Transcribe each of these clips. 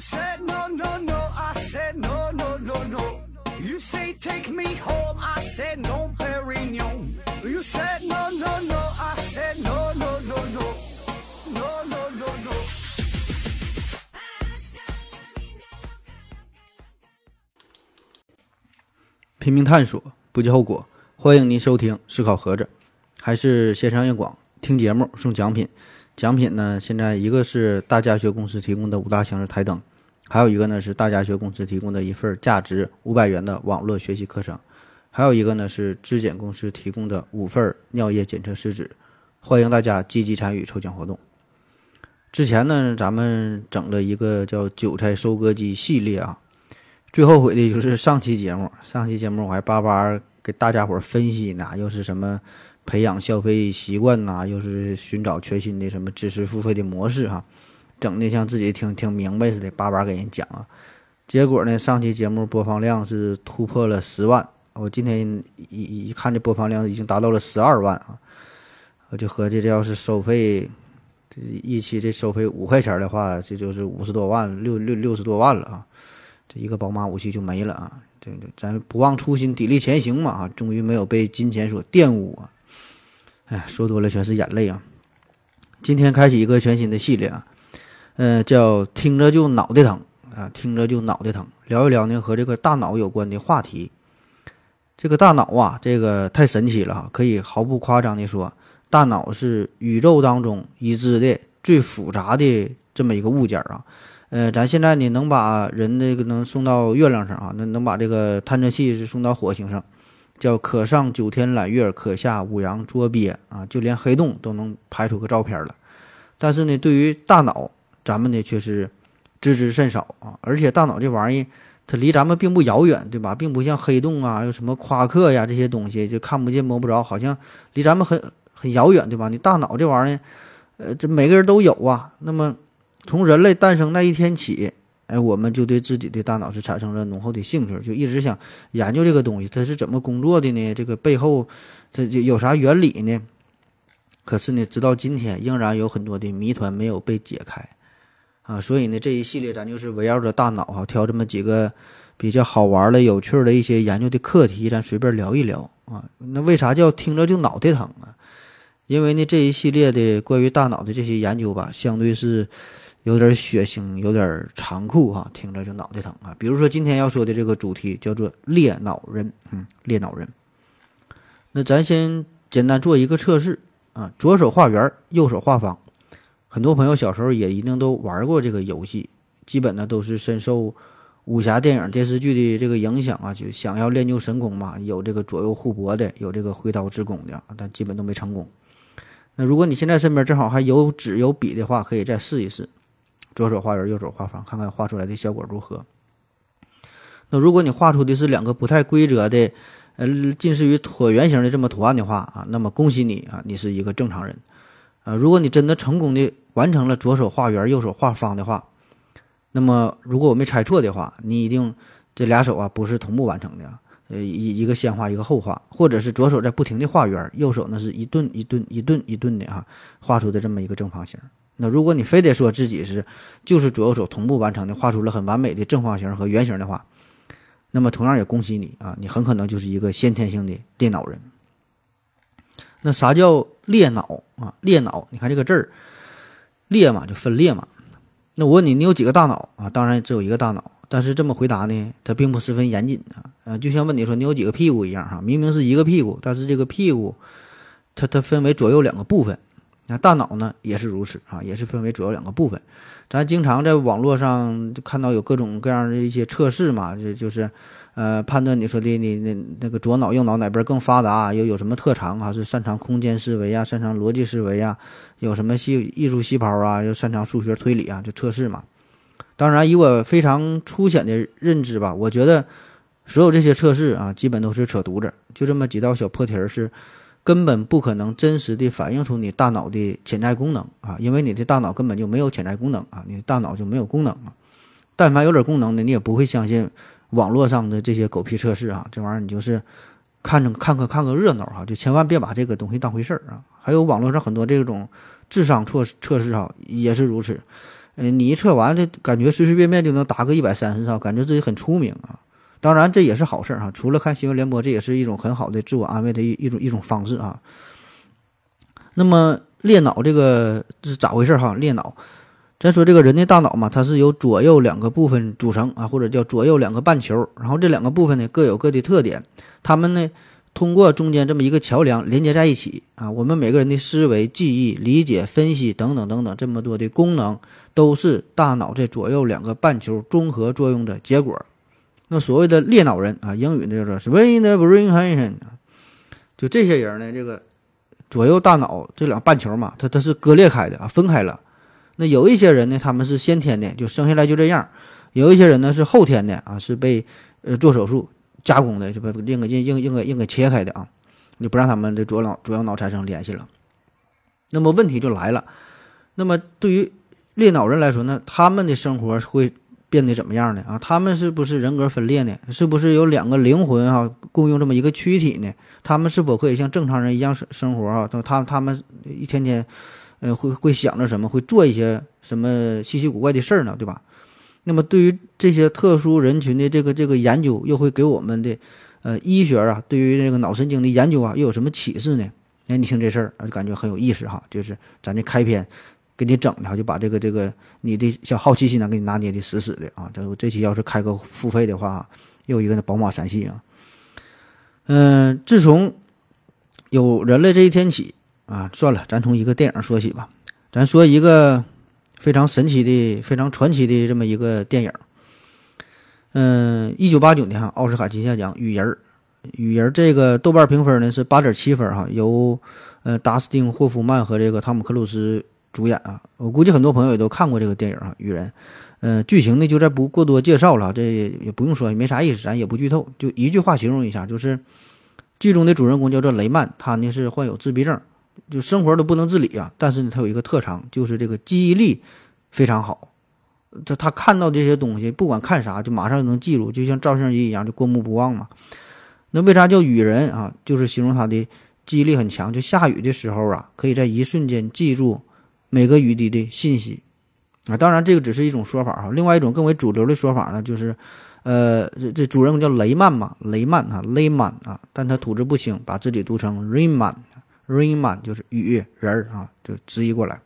said no no no, I said no no no no. You say take me home, I said no, Perignon. You said no no no, I said no no no no, no no no no. 拼命探索，不计后果。欢迎您收听《思考盒子》，还是线上夜广听节目送奖品。奖品呢，现在一个是大家学公司提供的五大箱式台灯，还有一个呢是大家学公司提供的一份价值五百元的网络学习课程，还有一个呢是质检公司提供的五份尿液检测试纸。欢迎大家积极参与抽奖活动。之前呢，咱们整了一个叫“韭菜收割机”系列啊。最后悔的就是上期节目，上期节目我还巴巴给大家伙分析呢，又是什么培养消费习惯呐，又是寻找全新的什么知识付费的模式哈，整的像自己挺挺明白似的，叭叭给人讲啊。结果呢，上期节目播放量是突破了十万，我今天一一一看这播放量已经达到了十二万啊，我就合计这要是收费这一期这收费五块钱的话，这就是五十多万，六六六十多万了啊。这一个宝马五系就没了啊！对对，咱不忘初心，砥砺前行嘛！啊，终于没有被金钱所玷污啊！哎，说多了全是眼泪啊！今天开启一个全新的系列啊，嗯，叫听着就脑袋疼啊，听着就脑袋疼，聊一聊呢和这个大脑有关的话题。这个大脑啊，这个太神奇了哈！可以毫不夸张的说，大脑是宇宙当中已知的最复杂的这么一个物件啊。呃，咱现在呢能把人这个能送到月亮上啊，那能把这个探测器是送到火星上，叫可上九天揽月，可下五洋捉鳖啊，就连黑洞都能拍出个照片了。但是呢，对于大脑，咱们呢却是知之甚少啊。而且大脑这玩意儿，它离咱们并不遥远，对吧？并不像黑洞啊，有什么夸克呀这些东西，就看不见摸不着，好像离咱们很很遥远，对吧？你大脑这玩意儿，呃，这每个人都有啊。那么。从人类诞生那一天起，哎，我们就对自己的大脑是产生了浓厚的兴趣，就一直想研究这个东西，它是怎么工作的呢？这个背后它就有啥原理呢？可是呢，直到今天，仍然有很多的谜团没有被解开啊！所以呢，这一系列咱就是围绕着大脑哈，挑这么几个比较好玩的、有趣的一些研究的课题，咱随便聊一聊啊。那为啥叫听着就脑袋疼啊？因为呢，这一系列的关于大脑的这些研究吧，相对是。有点血腥，有点残酷哈，听着就脑袋疼啊。比如说今天要说的这个主题叫做裂脑人，嗯，裂脑人。那咱先简单做一个测试啊，左手画圆，右手画方。很多朋友小时候也一定都玩过这个游戏，基本呢都是深受武侠电影、电视剧的这个影响啊，就想要练就神功嘛，有这个左右互搏的，有这个挥刀自宫的，但基本都没成功。那如果你现在身边正好还有纸有笔的话，可以再试一试。左手画圆，右手画方，看看画出来的效果如何。那如果你画出的是两个不太规则的，呃，近似于椭圆形的这么图案的话啊，那么恭喜你啊，你是一个正常人。啊，如果你真的成功的完成了左手画圆，右手画方的话，那么如果我没猜错的话，你一定这俩手啊不是同步完成的，呃，一一个先画一个后画，或者是左手在不停的画圆，右手呢是一顿一顿一顿一顿的啊，画出的这么一个正方形。那如果你非得说自己是就是左右手同步完成的，画出了很完美的正方形和圆形的话，那么同样也恭喜你啊，你很可能就是一个先天性的电脑人。那啥叫裂脑啊？裂脑，你看这个字儿，裂嘛就分裂嘛。那我问你，你有几个大脑啊？当然只有一个大脑，但是这么回答呢，它并不十分严谨啊。呃，就像问你说你有几个屁股一样哈，明明是一个屁股，但是这个屁股它它分为左右两个部分。那大脑呢也是如此啊，也是分为左右两个部分。咱经常在网络上就看到有各种各样的一些测试嘛，就就是，呃，判断你说的你那那个左脑右脑哪边更发达，又有什么特长啊？是擅长空间思维啊，擅长逻辑思维啊，有什么细艺术细胞啊，又擅长数学推理啊？就测试嘛。当然，以我非常粗浅的认知吧，我觉得所有这些测试啊，基本都是扯犊子，就这么几道小破题儿是。根本不可能真实的反映出你大脑的潜在功能啊，因为你的大脑根本就没有潜在功能啊，你大脑就没有功能啊。但凡有点功能的，你也不会相信网络上的这些狗屁测试啊，这玩意儿你就是看着看个看个热闹哈，就千万别把这个东西当回事儿啊。还有网络上很多这种智商测测试哈，也是如此。呃，你一测完，这感觉随随便便就能达个一百三十啊，感觉自己很聪明啊。当然这也是好事儿哈，除了看新闻联播，这也是一种很好的自我安慰的一一种一种方式啊。那么裂脑这个是咋回事哈？裂脑，咱说这个人的大脑嘛，它是由左右两个部分组成啊，或者叫左右两个半球，然后这两个部分呢各有各的特点，它们呢通过中间这么一个桥梁连接在一起啊。我们每个人的思维、记忆、理解、分析等等等等这么多的功能，都是大脑这左右两个半球综合作用的结果。那所谓的裂脑人啊，英语呢叫做 split brain，就这些人呢，这个左右大脑这两半球嘛，它它是割裂开的啊，分开了。那有一些人呢，他们是先天的，就生下来就这样；有一些人呢是后天的啊，是被呃做手术加工的，就把硬给硬硬硬给硬给切开的啊，你不让他们的左脑左右脑产生联系了。那么问题就来了，那么对于裂脑人来说呢，他们的生活会。变得怎么样呢？啊，他们是不是人格分裂呢？是不是有两个灵魂啊，共用这么一个躯体呢？他们是否可以像正常人一样生生活啊？他他他们一天天，呃，会会想着什么？会做一些什么稀奇古怪的事儿呢？对吧？那么对于这些特殊人群的这个这个研究，又会给我们的呃医学啊，对于这个脑神经的研究啊，又有什么启示呢？哎，你听这事儿啊，就感觉很有意思哈。就是咱这开篇。给你整的，就把这个这个你的小好奇心呢，给你拿捏的死死的啊！这这期要是开个付费的话，又一个那宝马三系啊。嗯，自从有人类这一天起啊，算了，咱从一个电影说起吧。咱说一个非常神奇的、非常传奇的这么一个电影。嗯，一九八九年哈，奥斯卡金像奖《雨人》，《雨人》这个豆瓣评分呢是八点七分哈，由呃达斯汀·霍夫曼和这个汤姆·克鲁斯。主演啊，我估计很多朋友也都看过这个电影啊，《雨人》。嗯，剧情呢就再不过多介绍了，这也不用说，也没啥意思，咱也不剧透，就一句话形容一下，就是剧中的主人公叫做雷曼，他呢是患有自闭症，就生活都不能自理啊。但是呢，他有一个特长，就是这个记忆力非常好。他他看到这些东西，不管看啥，就马上就能记住，就像照相机一样，就过目不忘嘛。那为啥叫雨人啊？就是形容他的记忆力很强，就下雨的时候啊，可以在一瞬间记住。每个雨滴的信息，啊，当然这个只是一种说法哈。另外一种更为主流的说法呢，就是，呃，这这主人公叫雷曼嘛，雷曼啊，雷曼啊，但他吐字不清，把自己读成 Rayman，、啊 Rainman 就是雨人儿啊，就直译过来。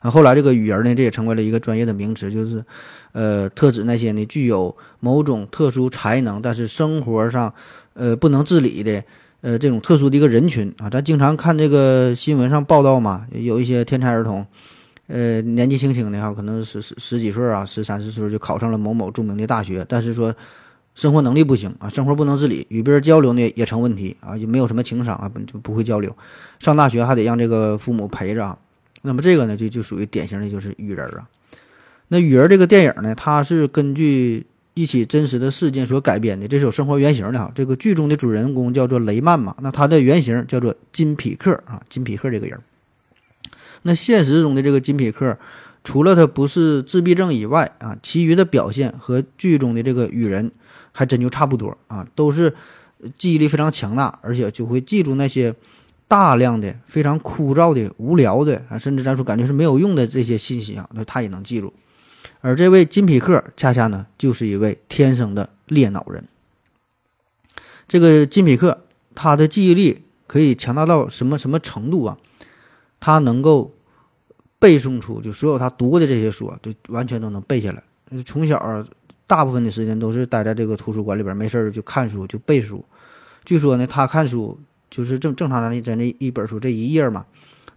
啊，后来这个雨人呢，这也成为了一个专业的名词，就是，呃，特指那些呢具有某种特殊才能，但是生活上，呃，不能自理的。呃，这种特殊的一个人群啊，咱经常看这个新闻上报道嘛，有一些天才儿童，呃，年纪轻轻的哈，可能十十十几岁啊，十三四岁就考上了某某著名的大学，但是说生活能力不行啊，生活不能自理，与别人交流呢也成问题啊，也没有什么情商啊，不就不会交流，上大学还得让这个父母陪着啊，那么这个呢就就属于典型的就是雨人啊。那雨人这个电影呢，它是根据。一起真实的事件所改编的，这是有生活原型的哈。这个剧中的主人公叫做雷曼嘛，那他的原型叫做金匹克啊，金匹克这个人。那现实中的这个金匹克，除了他不是自闭症以外啊，其余的表现和剧中的这个雨人还真就差不多啊，都是记忆力非常强大，而且就会记住那些大量的非常枯燥的、无聊的啊，甚至咱说感觉是没有用的这些信息啊，那他也能记住。而这位金匹克恰恰呢，就是一位天生的裂脑人。这个金匹克，他的记忆力可以强大到什么什么程度啊？他能够背诵出就所有他读过的这些书，啊就完全都能背下来。从小，大部分的时间都是待在这个图书馆里边，没事儿就看书就背书。据说呢，他看书就是正正常的在那一本书这一页嘛，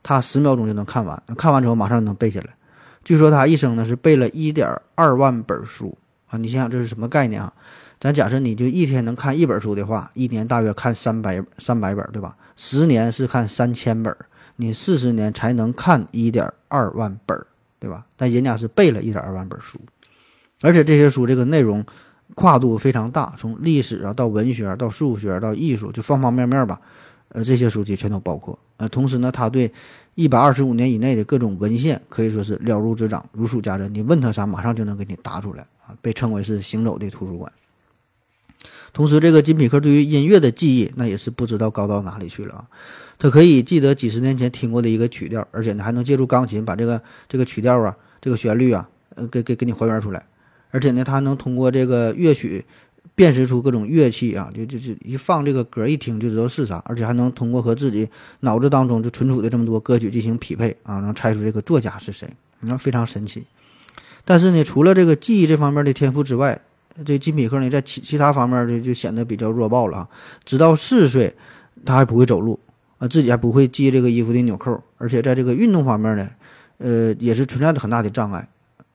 他十秒钟就能看完，看完之后马上能背下来。据说他一生呢是背了一点二万本书啊！你想想这是什么概念啊？咱假设你就一天能看一本书的话，一年大约看三百三百本，对吧？十年是看三千本，你四十年才能看一点二万本，对吧？但人家是背了一点二万本书，而且这些书这个内容跨度非常大，从历史啊到文学到数学到艺术，就方方面面吧。呃，这些书籍全都包括。呃，同时呢，他对一百二十五年以内的各种文献可以说是了如指掌、如数家珍。你问他啥，马上就能给你答出来啊！被称为是行走的图书馆。同时，这个金匹克对于音乐的记忆，那也是不知道高到哪里去了啊！他可以记得几十年前听过的一个曲调，而且呢，还能借助钢琴把这个这个曲调啊这个旋律啊，呃，给给给你还原出来，而且呢，它能通过这个乐曲辨识出各种乐器啊，就就是一放这个歌一听就知道是啥，而且还能通过和自己脑子当中就存储的这么多歌曲进行匹配啊，能猜出这个作家是谁，你看非常神奇。但是呢，除了这个记忆这方面的天赋之外，这金匹克呢，在其其他方面就就显得比较弱爆了啊。直到四岁，他还不会走路啊，自己还不会系这个衣服的纽扣，而且在这个运动方面呢，呃，也是存在着很大的障碍。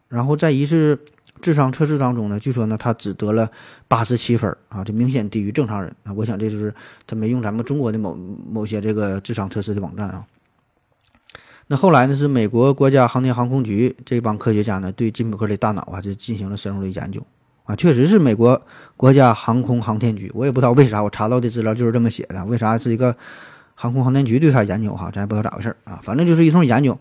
然后在一次。智商测试当中呢，据说呢，他只得了八十七分啊，这明显低于正常人啊。我想这就是他没用咱们中国的某某些这个智商测试的网站啊。那后来呢，是美国国家航天航空局这帮科学家呢，对金普克的大脑啊，就进行了深入的研究啊。确实是美国国家航空航天局，我也不知道为啥，我查到的资料就是这么写的。为啥是一个航空航天局对他研究哈？咱也不知道咋回事啊。反正就是一通研究。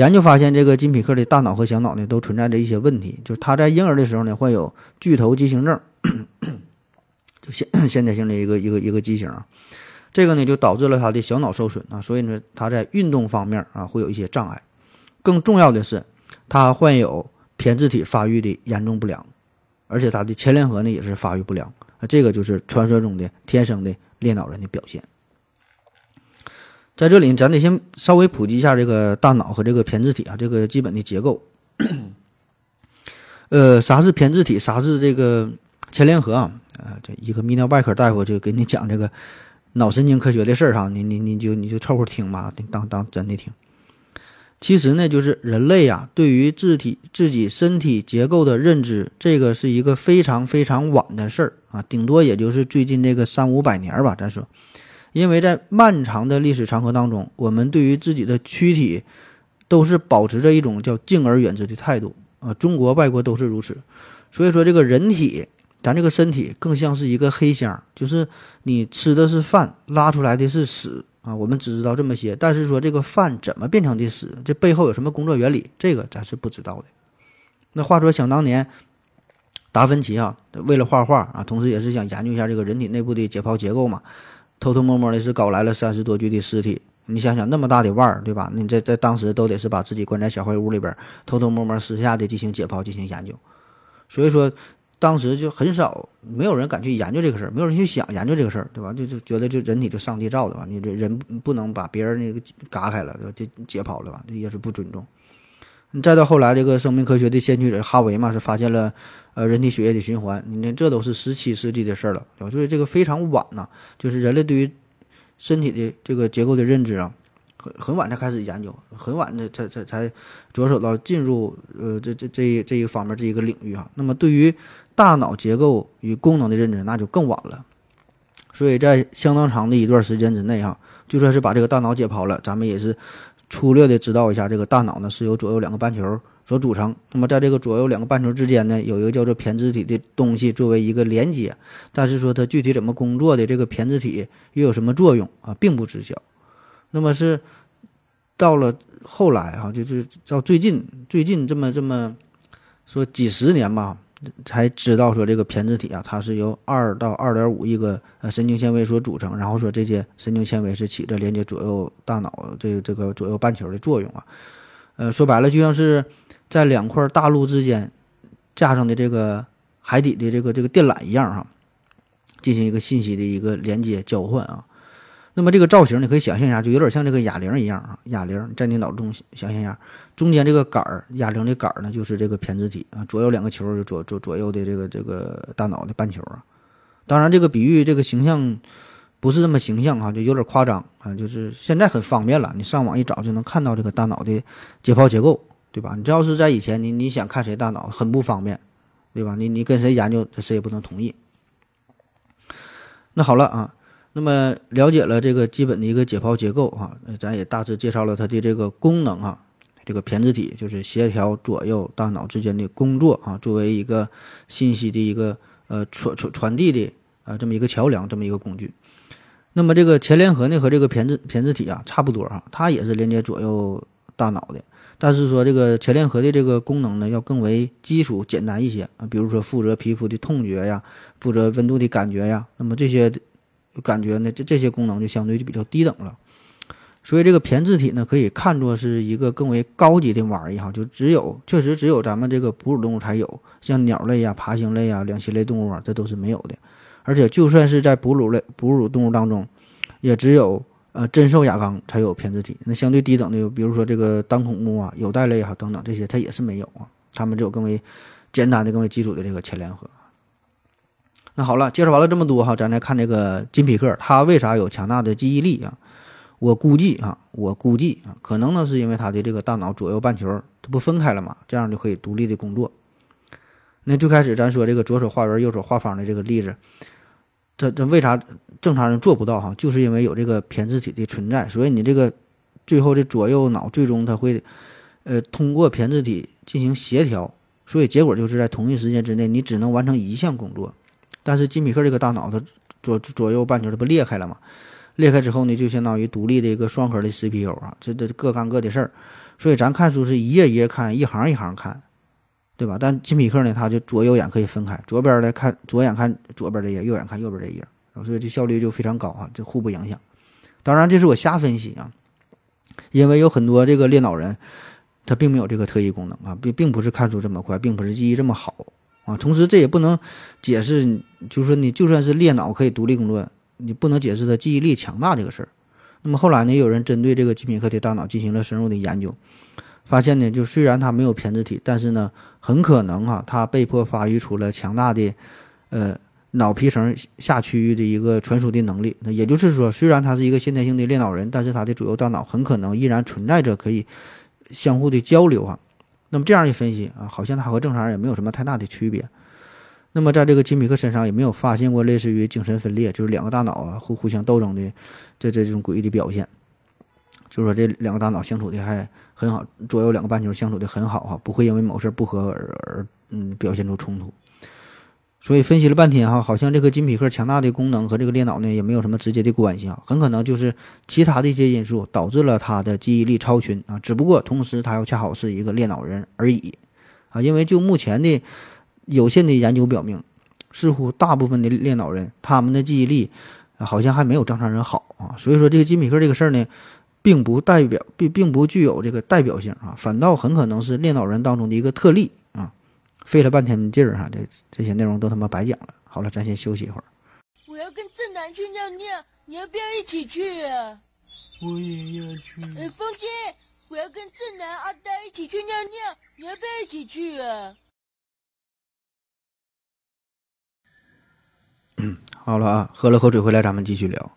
研究发现，这个金匹克的大脑和小脑呢，都存在着一些问题。就是他在婴儿的时候呢，患有巨头畸形症，就先先天性的一个一个一个畸形啊。这个呢，就导致了他的小脑受损啊。所以呢，他在运动方面啊，会有一些障碍。更重要的是，他患有胼胝体发育的严重不良，而且他的前联合呢也是发育不良啊。这个就是传说中的天生的裂脑人的表现。在这里，咱得先稍微普及一下这个大脑和这个胼胝体啊，这个基本的结构。呃，啥是胼胝体？啥是这个前联合啊？呃，这一个泌尿外科大夫就给你讲这个脑神经科学的事儿哈，你你你就你就凑合听吧，当当真的听。其实呢，就是人类呀，对于自体自己身体结构的认知，这个是一个非常非常晚的事儿啊，顶多也就是最近这个三五百年吧，咱说。因为在漫长的历史长河当中，我们对于自己的躯体都是保持着一种叫敬而远之的态度啊。中国、外国都是如此。所以说，这个人体，咱这个身体更像是一个黑箱，就是你吃的是饭，拉出来的是屎啊。我们只知道这么些，但是说这个饭怎么变成的屎，这背后有什么工作原理，这个咱是不知道的。那话说，想当年，达芬奇啊，为了画画啊，同时也是想研究一下这个人体内部的解剖结构嘛。偷偷摸摸的是搞来了三十多具的尸体，你想想那么大的腕儿，对吧？你在在当时都得是把自己关在小黑屋里边，偷偷摸摸私下的进行解剖、进行研究。所以说，当时就很少，没有人敢去研究这个事儿，没有人去想研究这个事儿，对吧？就就觉得就人体就上帝造的吧，你这人不能把别人那个嘎开了，对吧？就解剖了吧，这也是不尊重。你再到后来，这个生命科学的先驱者哈维嘛，是发现了，呃，人体血液的循环。你看，这都是十七世纪的事儿了，对吧？所以这个非常晚呐，就是人类对于身体的这个结构的认知啊，很很晚才开始研究，很晚的才才才着手到进入呃这这这这一方面这一个领域啊。那么对于大脑结构与功能的认知，那就更晚了。所以在相当长的一段时间之内哈，就算是把这个大脑解剖了，咱们也是。粗略的知道一下，这个大脑呢是由左右两个半球所组成。那么在这个左右两个半球之间呢，有一个叫做胼胝体的东西作为一个连接。但是说它具体怎么工作的，这个胼胝体又有什么作用啊，并不知晓。那么是到了后来哈，就是到最近最近这么这么说几十年吧。才知道说这个胼胝体啊，它是由二到二点五亿个呃神经纤维所组成，然后说这些神经纤维是起着连接左右大脑这个这个左右半球的作用啊，呃说白了就像是在两块大陆之间架上的这个海底的这个这个电缆一样哈，进行一个信息的一个连接交换啊。那么这个造型你可以想象一下，就有点像这个哑铃一样啊，哑铃在你脑中想象一下，中间这个杆儿，哑铃的杆儿呢就是这个胼胝体啊，左右两个球左左左右的这个这个大脑的半球啊。当然这个比喻这个形象不是这么形象哈，就有点夸张啊，就是现在很方便了，你上网一找就能看到这个大脑的解剖结构，对吧？你这要是在以前，你你想看谁大脑很不方便，对吧？你你跟谁研究，谁也不能同意。那好了啊。那么了解了这个基本的一个解剖结构啊，咱也大致介绍了它的这个功能啊，这个胼胝体就是协调左右大脑之间的工作啊，作为一个信息的一个呃传传传递的啊这么一个桥梁，这么一个工具。那么这个前联合呢和这个胼胝胼胝体啊差不多啊，它也是连接左右大脑的，但是说这个前联合的这个功能呢要更为基础简单一些啊，比如说负责皮肤的痛觉呀，负责温度的感觉呀，那么这些。感觉呢，这这些功能就相对就比较低等了。所以这个胼胝体呢，可以看作是一个更为高级的玩意哈，就只有确实只有咱们这个哺乳动物才有，像鸟类呀、爬行类呀、两栖类动物啊，这都是没有的。而且就算是在哺乳类哺乳动物当中，也只有呃真兽亚纲才有胼胝体。那相对低等的，比如说这个单孔目啊、有袋类啊等等这些，它也是没有啊。它们只有更为简单的、更为基础的这个前联合。那好了，介绍完了这么多哈，咱来看这个金匹克，他为啥有强大的记忆力啊？我估计啊，我估计啊，可能呢是因为他的这个大脑左右半球它不分开了嘛，这样就可以独立的工作。那最开始咱说这个左手画圆、右手画方的这个例子，这这为啥正常人做不到哈？就是因为有这个胼胝体的存在，所以你这个最后的左右脑最终它会呃通过胼胝体进行协调，所以结果就是在同一时间之内你只能完成一项工作。但是金比克这个大脑它左左右半球它不裂开了嘛？裂开之后呢，就相当于独立的一个双核的 CPU 啊，这这各干各的事儿。所以咱看书是一页一页看，一行一行看。对吧？但金比克呢，它就左右眼可以分开，左边的看左眼看左边这页，右眼看右边这页，所以这效率就非常高啊，这互不影响。当然，这是我瞎分析啊，因为有很多这个猎脑人，他并没有这个特异功能啊，并并不是看书这么快，并不是记忆这么好啊。同时，这也不能解释，就是说你就算是裂脑可以独立工作，你不能解释他记忆力强大这个事儿。那么后来呢，有人针对这个基米克的大脑进行了深入的研究。发现呢，就虽然它没有胼胝体，但是呢，很可能哈，它被迫发育出了强大的，呃，脑皮层下区域的一个传输的能力。那也就是说，虽然它是一个先天性的猎脑人，但是它的左右大脑很可能依然存在着可以相互的交流啊。那么这样一分析啊，好像他和正常人也没有什么太大的区别。那么在这个金米克身上也没有发现过类似于精神分裂，就是两个大脑啊互互相斗争的这这种诡异的表现。就是说这两个大脑相处的还。很好，左右两个半球相处的很好哈，不会因为某事不和而而嗯表现出冲突。所以分析了半天哈，好像这个金匹克强大的功能和这个猎脑呢也没有什么直接的关系啊，很可能就是其他的一些因素导致了他的记忆力超群啊，只不过同时他又恰好是一个练脑人而已啊，因为就目前的有限的研究表明，似乎大部分的练脑人他们的记忆力好像还没有正常人好啊，所以说这个金匹克这个事儿呢。并不代表并并不具有这个代表性啊，反倒很可能是练脑人当中的一个特例。费了半天劲儿哈，这这些内容都他妈白讲了。好了，咱先休息一会儿。我要跟正南去尿尿，你要不要一起去啊？我也要去。哎，风姐，我要跟正南、阿呆一起去尿尿，你要不要一起去啊？嗯，好了啊，喝了口水回来，咱们继续聊。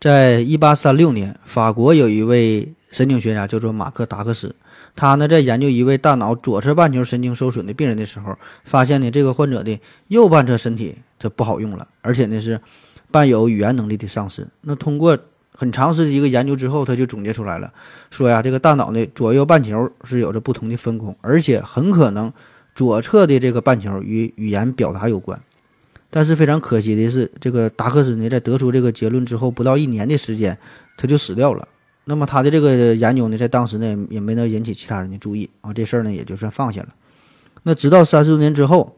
在一八三六年，法国有一位神经学家叫做马克达克斯，他呢在研究一位大脑左侧半球神经受损的病人的时候，发现呢这个患者的右半侧身体这不好用了，而且呢是伴有语言能力的丧失。那通过很长时间一个研究之后，他就总结出来了，说呀这个大脑的左右半球是有着不同的分工，而且很可能左侧的这个半球与语言表达有关。但是非常可惜的是，这个达克斯呢，在得出这个结论之后，不到一年的时间，他就死掉了。那么他的这个研究呢，在当时呢，也没能引起其他人的注意啊，这事儿呢，也就算放下了。那直到三十多年之后，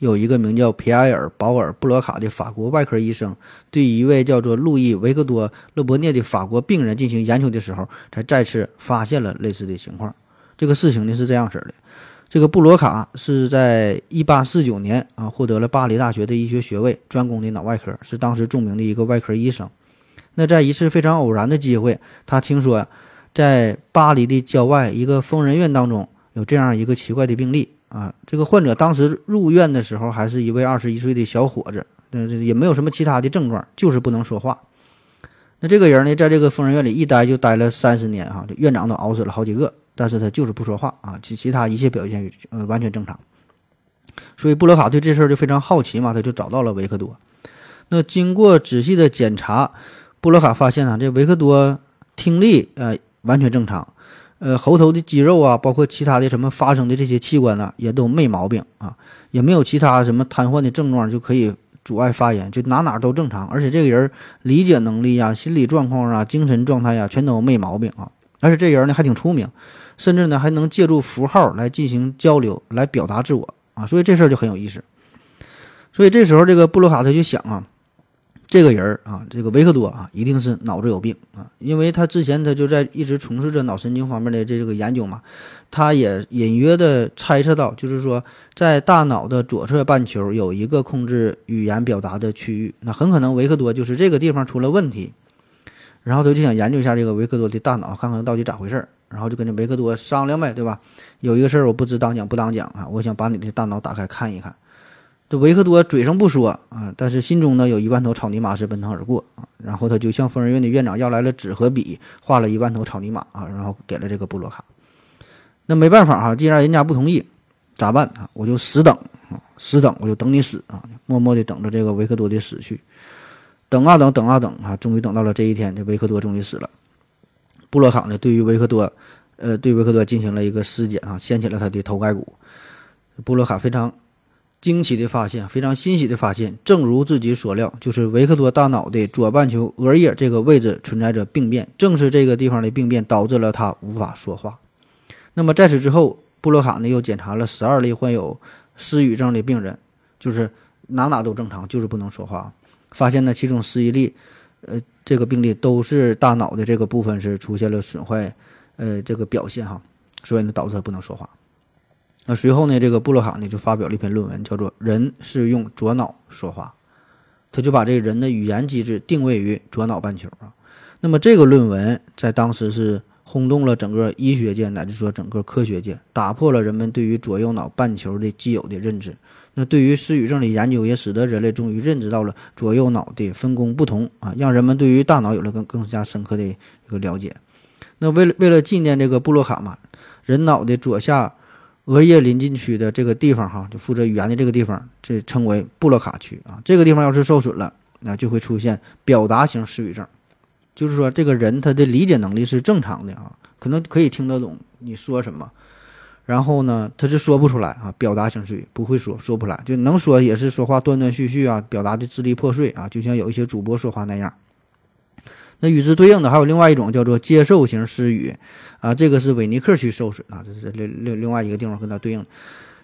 有一个名叫皮埃尔·保尔·布罗卡的法国外科医生，对一位叫做路易·维克多·勒伯涅的法国病人进行研究的时候，才再次发现了类似的情况。这个事情呢，是这样式的。这个布罗卡是在一八四九年啊获得了巴黎大学的医学学位，专攻的脑外科，是当时著名的一个外科医生。那在一次非常偶然的机会，他听说在巴黎的郊外一个疯人院当中有这样一个奇怪的病例啊。这个患者当时入院的时候还是一位二十一岁的小伙子，那也没有什么其他的症状，就是不能说话。那这个人呢，在这个疯人院里一待就待了三十年哈，这院长都熬死了好几个。但是他就是不说话啊，其其他一切表现呃完全正常，所以布罗卡对这事儿就非常好奇嘛，他就找到了维克多。那经过仔细的检查，布罗卡发现啊，这维克多听力呃完全正常，呃喉头的肌肉啊，包括其他的什么发声的这些器官呢，也都没毛病啊，也没有其他什么瘫痪的症状就可以阻碍发言，就哪哪都正常，而且这个人理解能力呀、心理状况啊、精神状态呀，全都没毛病啊，而且这人呢还挺出名。甚至呢，还能借助符号来进行交流，来表达自我啊，所以这事儿就很有意思。所以这时候，这个布罗卡他就想啊，这个人啊，这个维克多啊，一定是脑子有病啊，因为他之前他就在一直从事着脑神经方面的这个研究嘛，他也隐约的猜测到，就是说在大脑的左侧半球有一个控制语言表达的区域，那很可能维克多就是这个地方出了问题，然后他就想研究一下这个维克多的大脑，看看到底咋回事，然后就跟这维克多商量呗，对吧？有一个事儿我不知当讲不当讲啊，我想把你的大脑打开看一看。这维克多嘴上不说啊，但是心中呢有一万头草泥马是奔腾而过啊。然后他就向疯人院的院长要来了纸和笔，画了一万头草泥马啊，然后给了这个布洛卡。那没办法哈，既然人家不同意，咋办啊？我就死等啊，死等，我就等你死啊，默默地等着这个维克多的死去。等啊等，等啊等啊，终于等到了这一天，这维克多终于死了。布洛卡呢，对于维克多，呃，对维克多进行了一个尸检啊，掀起了他的头盖骨。布洛卡非常。惊奇的发现，非常欣喜的发现，正如自己所料，就是维克多大脑的左半球额叶这个位置存在着病变，正是这个地方的病变导致了他无法说话。那么在此之后，布洛卡呢又检查了十二例患有失语症的病人，就是哪哪都正常，就是不能说话。发现呢，其中十一例，呃，这个病例都是大脑的这个部分是出现了损坏，呃，这个表现哈，所以呢导致他不能说话。那随后呢，这个布洛卡呢就发表了一篇论文，叫做《人是用左脑说话》，他就把这个人的语言机制定位于左脑半球啊。那么这个论文在当时是轰动了整个医学界乃至说整个科学界，打破了人们对于左右脑半球的既有的认知。那对于失语症的研究也使得人类终于认知到了左右脑的分工不同啊，让人们对于大脑有了更更加深刻的一个了解。那为了为了纪念这个布洛卡嘛，人脑的左下。额叶临近区的这个地方，哈，就负责语言的这个地方，这称为布洛卡区啊。这个地方要是受损了，那就会出现表达型失语症，就是说这个人他的理解能力是正常的啊，可能可以听得懂你说什么，然后呢，他是说不出来啊，表达型失语不会说，说不出来，就能说也是说话断断续续啊，表达的支离破碎啊，就像有一些主播说话那样。那与之对应的还有另外一种叫做接受型失语，啊，这个是韦尼克区受损啊，这是另另另外一个地方跟它对应，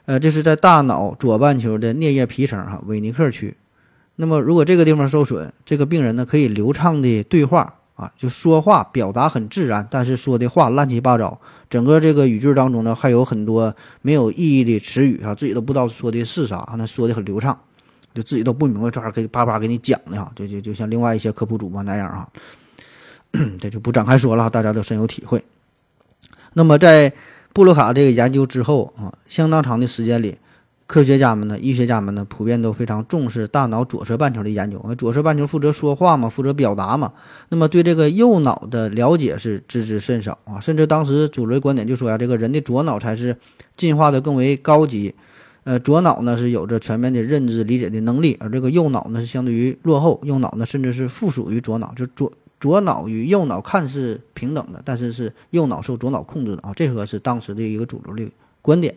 呃，这是在大脑左半球的颞叶皮层哈，韦尼克区。那么如果这个地方受损，这个病人呢可以流畅的对话啊，就说话表达很自然，但是说的话乱七八糟，整个这个语句当中呢还有很多没有意义的词语啊，自己都不知道说的是啥，那说的很流畅，就自己都不明白这儿给叭叭给你讲的哈，就就就像另外一些科普主播那样啊。这就不展开说了，大家都深有体会。那么，在布洛卡这个研究之后啊，相当长的时间里，科学家们呢、医学家们呢，普遍都非常重视大脑左侧半球的研究。左侧半球负责说话嘛，负责表达嘛。那么，对这个右脑的了解是知之甚少啊。甚至当时主流观点就说呀，这个人的左脑才是进化的更为高级，呃，左脑呢是有着全面的认知理解的能力，而这个右脑呢是相对于落后，右脑呢甚至是附属于左脑，就左。左脑与右脑看似平等的，但是是右脑受左脑控制的啊，这个是当时的一个主流的观点。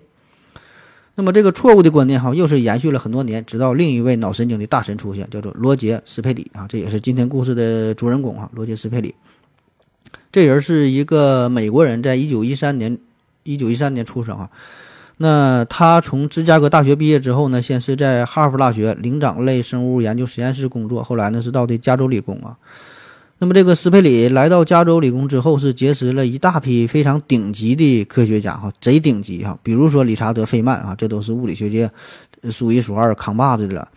那么这个错误的观念哈，又是延续了很多年，直到另一位脑神经的大神出现，叫做罗杰斯佩里啊，这也是今天故事的主人公啊，罗杰斯佩里。这人是一个美国人，在一九一三年一九一三年出生啊。那他从芝加哥大学毕业之后呢，先是在哈佛大学灵长类生物研究实验室工作，后来呢是到的加州理工啊。那么，这个斯佩里来到加州理工之后，是结识了一大批非常顶级的科学家，哈，贼顶级哈。比如说理查德·费曼啊，这都是物理学界数一数二扛把子的了。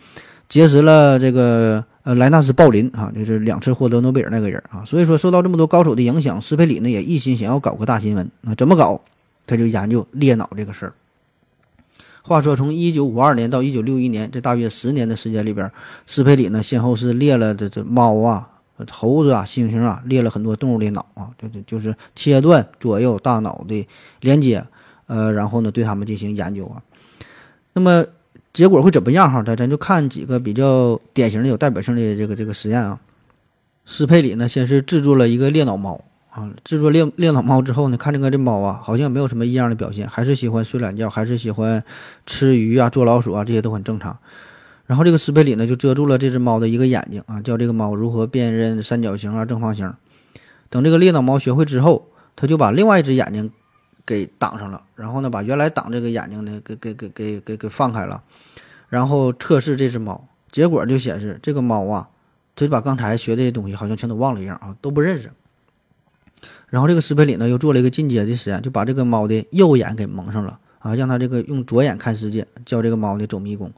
结识了这个呃莱纳斯·鲍林啊，就是两次获得诺贝尔那个人啊。所以说，受到这么多高手的影响，斯佩里呢也一心想要搞个大新闻啊。怎么搞？他就研究裂脑这个事儿。话说，从一九五二年到一九六一年这大约十年的时间里边，斯佩里呢先后是裂了这这猫啊。猴子啊，猩猩啊，裂了很多动物的脑啊，就就就是切断左右大脑的连接，呃，然后呢，对他们进行研究啊。那么结果会怎么样哈？咱咱就看几个比较典型的、有代表性的这个这个实验啊。斯佩里呢，先是制作了一个裂脑猫啊，制作裂裂脑猫之后呢，看这个这猫啊，好像没有什么异样的表现，还是喜欢睡懒觉，还是喜欢吃鱼啊、捉老鼠啊，这些都很正常。然后这个斯佩里呢就遮住了这只猫的一个眼睛啊，教这个猫如何辨认三角形啊、正方形。等这个猎脑猫学会之后，他就把另外一只眼睛给挡上了，然后呢把原来挡这个眼睛的给给给给给给放开了，然后测试这只猫，结果就显示这个猫啊，他就把刚才学的东西好像全都忘了一样啊，都不认识。然后这个斯佩里呢又做了一个进阶的实验，就把这个猫的右眼给蒙上了啊，让它这个用左眼看世界，教这个猫呢走迷宫。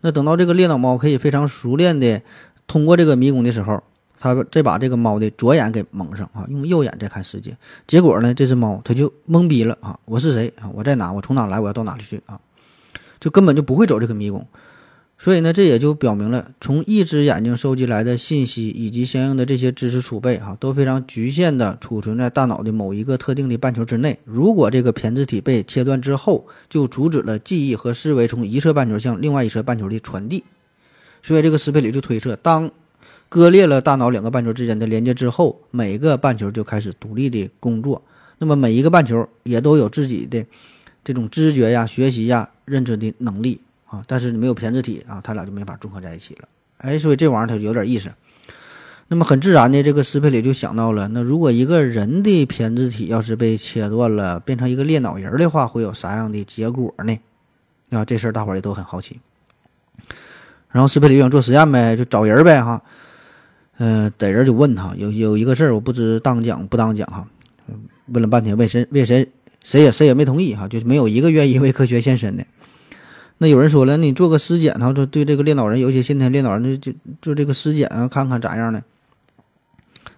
那等到这个猎脑猫可以非常熟练的通过这个迷宫的时候，它再把这个猫的左眼给蒙上啊，用右眼再看世界。结果呢，这只猫它就懵逼了啊，我是谁啊？我在哪？我从哪来？我要到哪里去啊？就根本就不会走这个迷宫。所以呢，这也就表明了，从一只眼睛收集来的信息以及相应的这些知识储备，哈，都非常局限的储存在大脑的某一个特定的半球之内。如果这个胼胝体被切断之后，就阻止了记忆和思维从一侧半球向另外一侧半球的传递。所以，这个斯佩里就推测，当割裂了大脑两个半球之间的连接之后，每个半球就开始独立的工作。那么，每一个半球也都有自己的这种知觉呀、学习呀、认知的能力。啊，但是你没有胼胝体啊，他俩就没法综合在一起了。哎，所以这玩意儿它有点意思。那么很自然的，这个斯佩里就想到了，那如果一个人的胼胝体要是被切断了，变成一个裂脑人的话，会有啥样的结果呢？啊，这事儿大伙儿也都很好奇。然后斯佩里想做实验呗，就找人呗哈。嗯，逮人就问他，有有一个事儿我不知当讲不当讲哈。问了半天，为谁为谁谁也谁也没同意哈，就是没有一个愿意为科学献身的。那有人说了，你做个尸检，他说对这个裂脑人，有些先天裂脑人，就做这个尸检啊，看看咋样呢？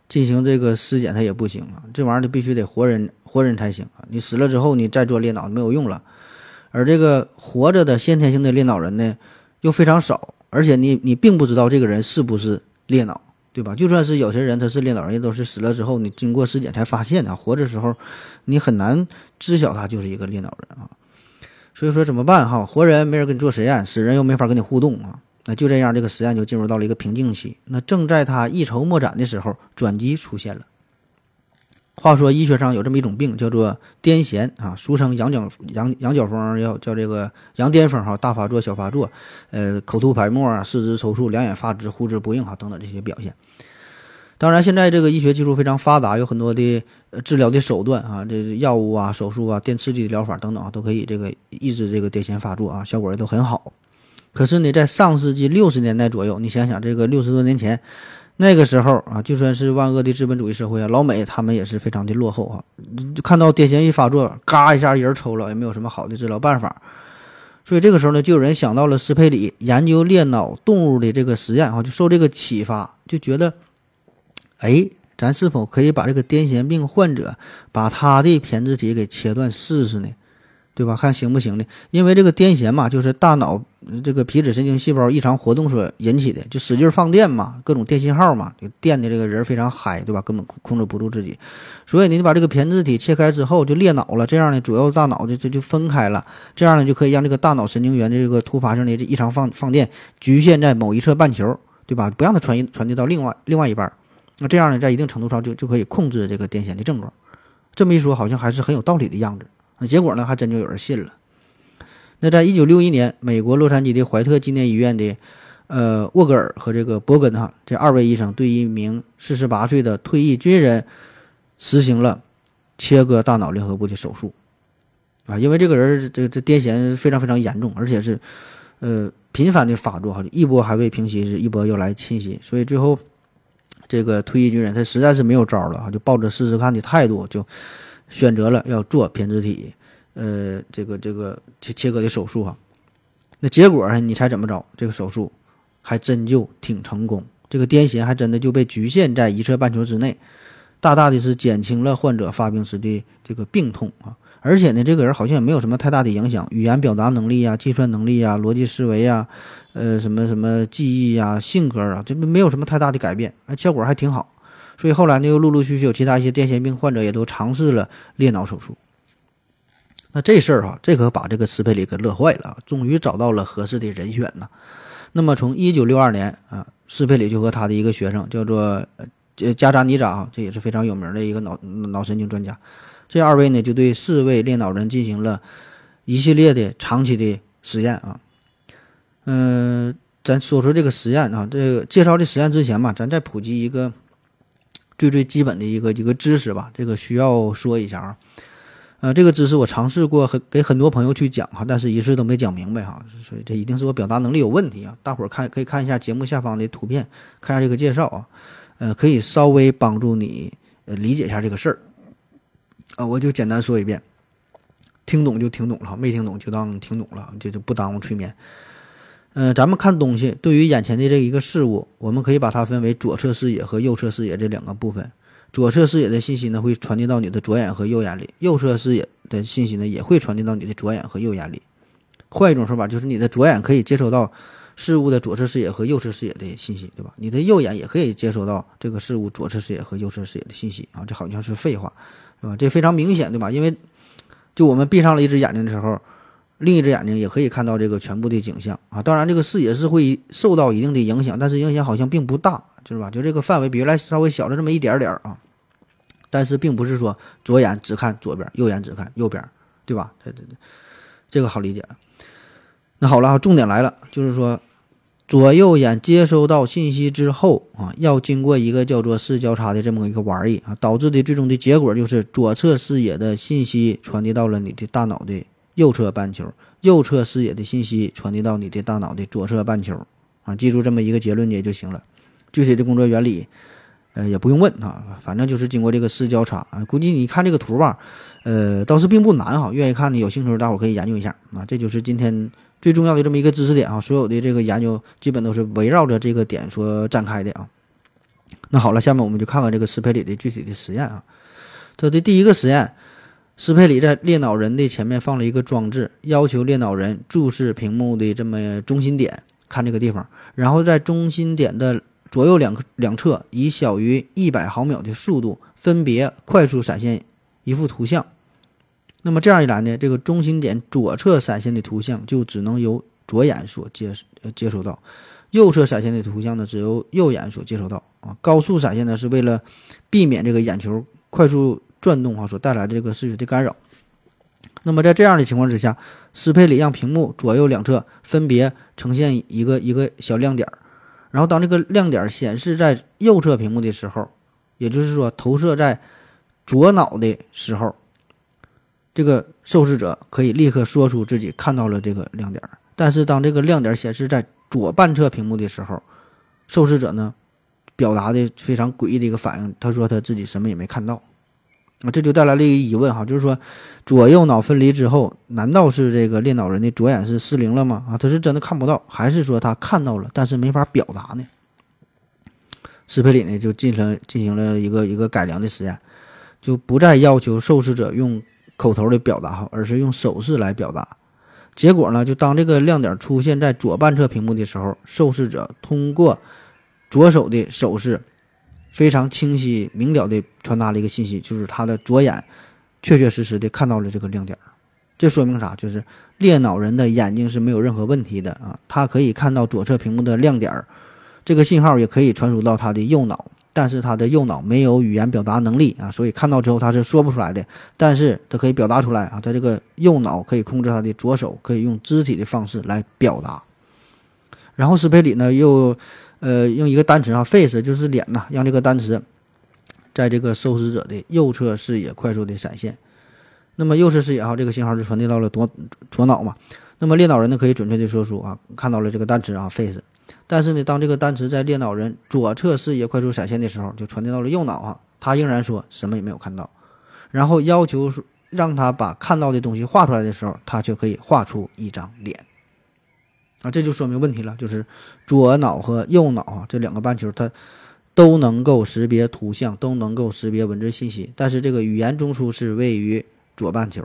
进行这个尸检他也不行啊，这玩意儿必须得活人活人才行啊。你死了之后，你再做裂脑没有用了。而这个活着的先天性的裂脑人呢，又非常少，而且你你并不知道这个人是不是裂脑，对吧？就算是有些人他是裂脑人，也都是死了之后，你经过尸检才发现的。活着时候，你很难知晓他就是一个裂脑人啊。所以说怎么办哈？活人没人跟你做实验，死人又没法跟你互动啊。那就这样，这个实验就进入到了一个瓶颈期。那正在他一筹莫展的时候，转机出现了。话说医学上有这么一种病，叫做癫痫啊，俗称羊角羊羊角风，要叫这个羊癫疯哈，大发作、小发作，呃，口吐白沫啊，四肢抽搐，两眼发直，呼之不应哈，等等这些表现。当然，现在这个医学技术非常发达，有很多的呃治疗的手段啊，这药物啊、手术啊、电刺激的疗法等等啊，都可以这个抑制这个癫痫发作啊，效果也都很好。可是呢，在上世纪六十年代左右，你想想，这个六十多年前，那个时候啊，就算是万恶的资本主义社会啊，老美他们也是非常的落后啊。就看到癫痫一发作，嘎一下人抽了，也没有什么好的治疗办法。所以这个时候呢，就有人想到了斯佩里研究裂脑动物的这个实验啊，就受这个启发，就觉得。哎，咱是否可以把这个癫痫病患者把他的胼胝体给切断试试呢？对吧？看行不行呢？因为这个癫痫嘛，就是大脑这个皮质神经细胞异常活动所引起的，就使劲放电嘛，各种电信号嘛，就电的这个人非常嗨，对吧？根本控制不住自己。所以呢你把这个胼胝体切开之后就裂脑了，这样呢，左右大脑就这就分开了，这样呢就可以让这个大脑神经元的这个突发性的异常放放电局限在某一侧半球，对吧？不让它传传递到另外另外一半。那这样呢，在一定程度上就就可以控制这个癫痫的症状。这么一说，好像还是很有道理的样子。那结果呢，还真就有人信了。那在一九六一年，美国洛杉矶的怀特纪念医院的呃沃格尔和这个伯根哈这二位医生对一名四十八岁的退役军人实行了切割大脑联合部的手术啊，因为这个人这这癫痫非常非常严重，而且是呃频繁的发作哈，一波还未平息，一波又来侵袭，所以最后。这个退役军人他实在是没有招了啊，就抱着试试看的态度，就选择了要做胼胝体，呃，这个这个切切割的手术哈。那结果你猜怎么着？这个手术还真就挺成功，这个癫痫还真的就被局限在一侧半球之内，大大的是减轻了患者发病时的这个病痛啊。而且呢，这个人好像也没有什么太大的影响，语言表达能力啊、计算能力啊、逻辑思维啊，呃，什么什么记忆呀、性格啊，这没有什么太大的改变，啊，效果还挺好。所以后来呢，又陆陆续续有其他一些癫痫病患者也都尝试了裂脑手术。那这事儿哈，这可把这个斯佩里给乐坏了，终于找到了合适的人选呐。那么从一九六二年啊，斯佩里就和他的一个学生叫做呃加扎尼扎，这也是非常有名的一个脑脑神经专家。这二位呢，就对四位练脑人进行了一系列的长期的实验啊。嗯，咱说说这个实验啊，这个介绍这实验之前吧，咱再普及一个最最基本的一个一个知识吧。这个需要说一下啊。呃，这个知识我尝试过很给很多朋友去讲哈，但是一次都没讲明白哈，所以这一定是我表达能力有问题啊！大伙儿看可以看一下节目下方的图片，看一下这个介绍啊，呃，可以稍微帮助你呃理解一下这个事儿啊，我就简单说一遍，听懂就听懂了，没听懂就当听懂了，这就不耽误催眠。呃，咱们看东西，对于眼前的这一个事物，我们可以把它分为左侧视野和右侧视野这两个部分。左侧视野的信息呢，会传递到你的左眼和右眼里；右侧视野的信息呢，也会传递到你的左眼和右眼里。换一种说法，就是你的左眼可以接收到事物的左侧视野和右侧视野的信息，对吧？你的右眼也可以接收到这个事物左侧视野和右侧视野的信息啊。这好像是废话，对吧？这非常明显，对吧？因为就我们闭上了一只眼睛的时候，另一只眼睛也可以看到这个全部的景象啊。当然，这个视野是会受到一定的影响，但是影响好像并不大，就是吧？就这个范围比原来稍微小了这么一点点啊。但是并不是说左眼只看左边，右眼只看右边，对吧？对对对，这个好理解。那好了，重点来了，就是说左右眼接收到信息之后啊，要经过一个叫做视交叉的这么一个玩意啊，导致的最终的结果就是左侧视野的信息传递到了你的大脑的右侧半球，右侧视野的信息传递到你的大脑的左侧半球啊，记住这么一个结论也就行了。具体的工作原理。呃，也不用问啊，反正就是经过这个视交叉啊，估计你看这个图吧，呃，倒是并不难哈。愿意看的有兴趣，大伙可以研究一下啊。这就是今天最重要的这么一个知识点啊，所有的这个研究基本都是围绕着这个点所展开的啊。那好了，下面我们就看看这个斯佩里的具体的实验啊。他的第一个实验，斯佩里在裂脑人的前面放了一个装置，要求裂脑人注视屏幕的这么中心点，看这个地方，然后在中心点的。左右两两侧以小于一百毫秒的速度分别快速闪现一幅图像，那么这样一来呢，这个中心点左侧闪现的图像就只能由左眼所接呃接收到，右侧闪现的图像呢只由右眼所接收到啊。高速闪现呢是为了避免这个眼球快速转动啊所带来的这个视觉的干扰。那么在这样的情况之下，斯佩里让屏幕左右两侧分别呈现一个一个小亮点儿。然后，当这个亮点显示在右侧屏幕的时候，也就是说投射在左脑的时候，这个受试者可以立刻说出自己看到了这个亮点。但是，当这个亮点显示在左半侧屏幕的时候，受试者呢表达的非常诡异的一个反应，他说他自己什么也没看到。啊，这就带来了一个疑问哈，就是说，左右脑分离之后，难道是这个练脑人的左眼是失灵了吗？啊，他是真的看不到，还是说他看到了，但是没法表达呢？斯佩里呢就进行进行了一个一个改良的实验，就不再要求受试者用口头的表达哈，而是用手势来表达。结果呢，就当这个亮点出现在左半侧屏幕的时候，受试者通过左手的手势。非常清晰明了的传达了一个信息，就是他的左眼确确实实的看到了这个亮点。这说明啥？就是裂脑人的眼睛是没有任何问题的啊，他可以看到左侧屏幕的亮点儿，这个信号也可以传输到他的右脑，但是他的右脑没有语言表达能力啊，所以看到之后他是说不出来的。但是他可以表达出来啊，他这个右脑可以控制他的左手，可以用肢体的方式来表达。然后斯佩里呢又。呃，用一个单词啊，face 就是脸呐，让这个单词在这个受试者的右侧视野快速的闪现。那么右侧视野哈，这个信号就传递到了左左脑嘛。那么列脑人呢，可以准确的说出啊，看到了这个单词啊，face。但是呢，当这个单词在电脑人左侧视野快速闪现的时候，就传递到了右脑啊，他仍然说什么也没有看到。然后要求让他把看到的东西画出来的时候，他却可以画出一张脸。啊，这就说明问题了，就是左脑和右脑啊这两个半球，它都能够识别图像，都能够识别文字信息，但是这个语言中枢是位于左半球。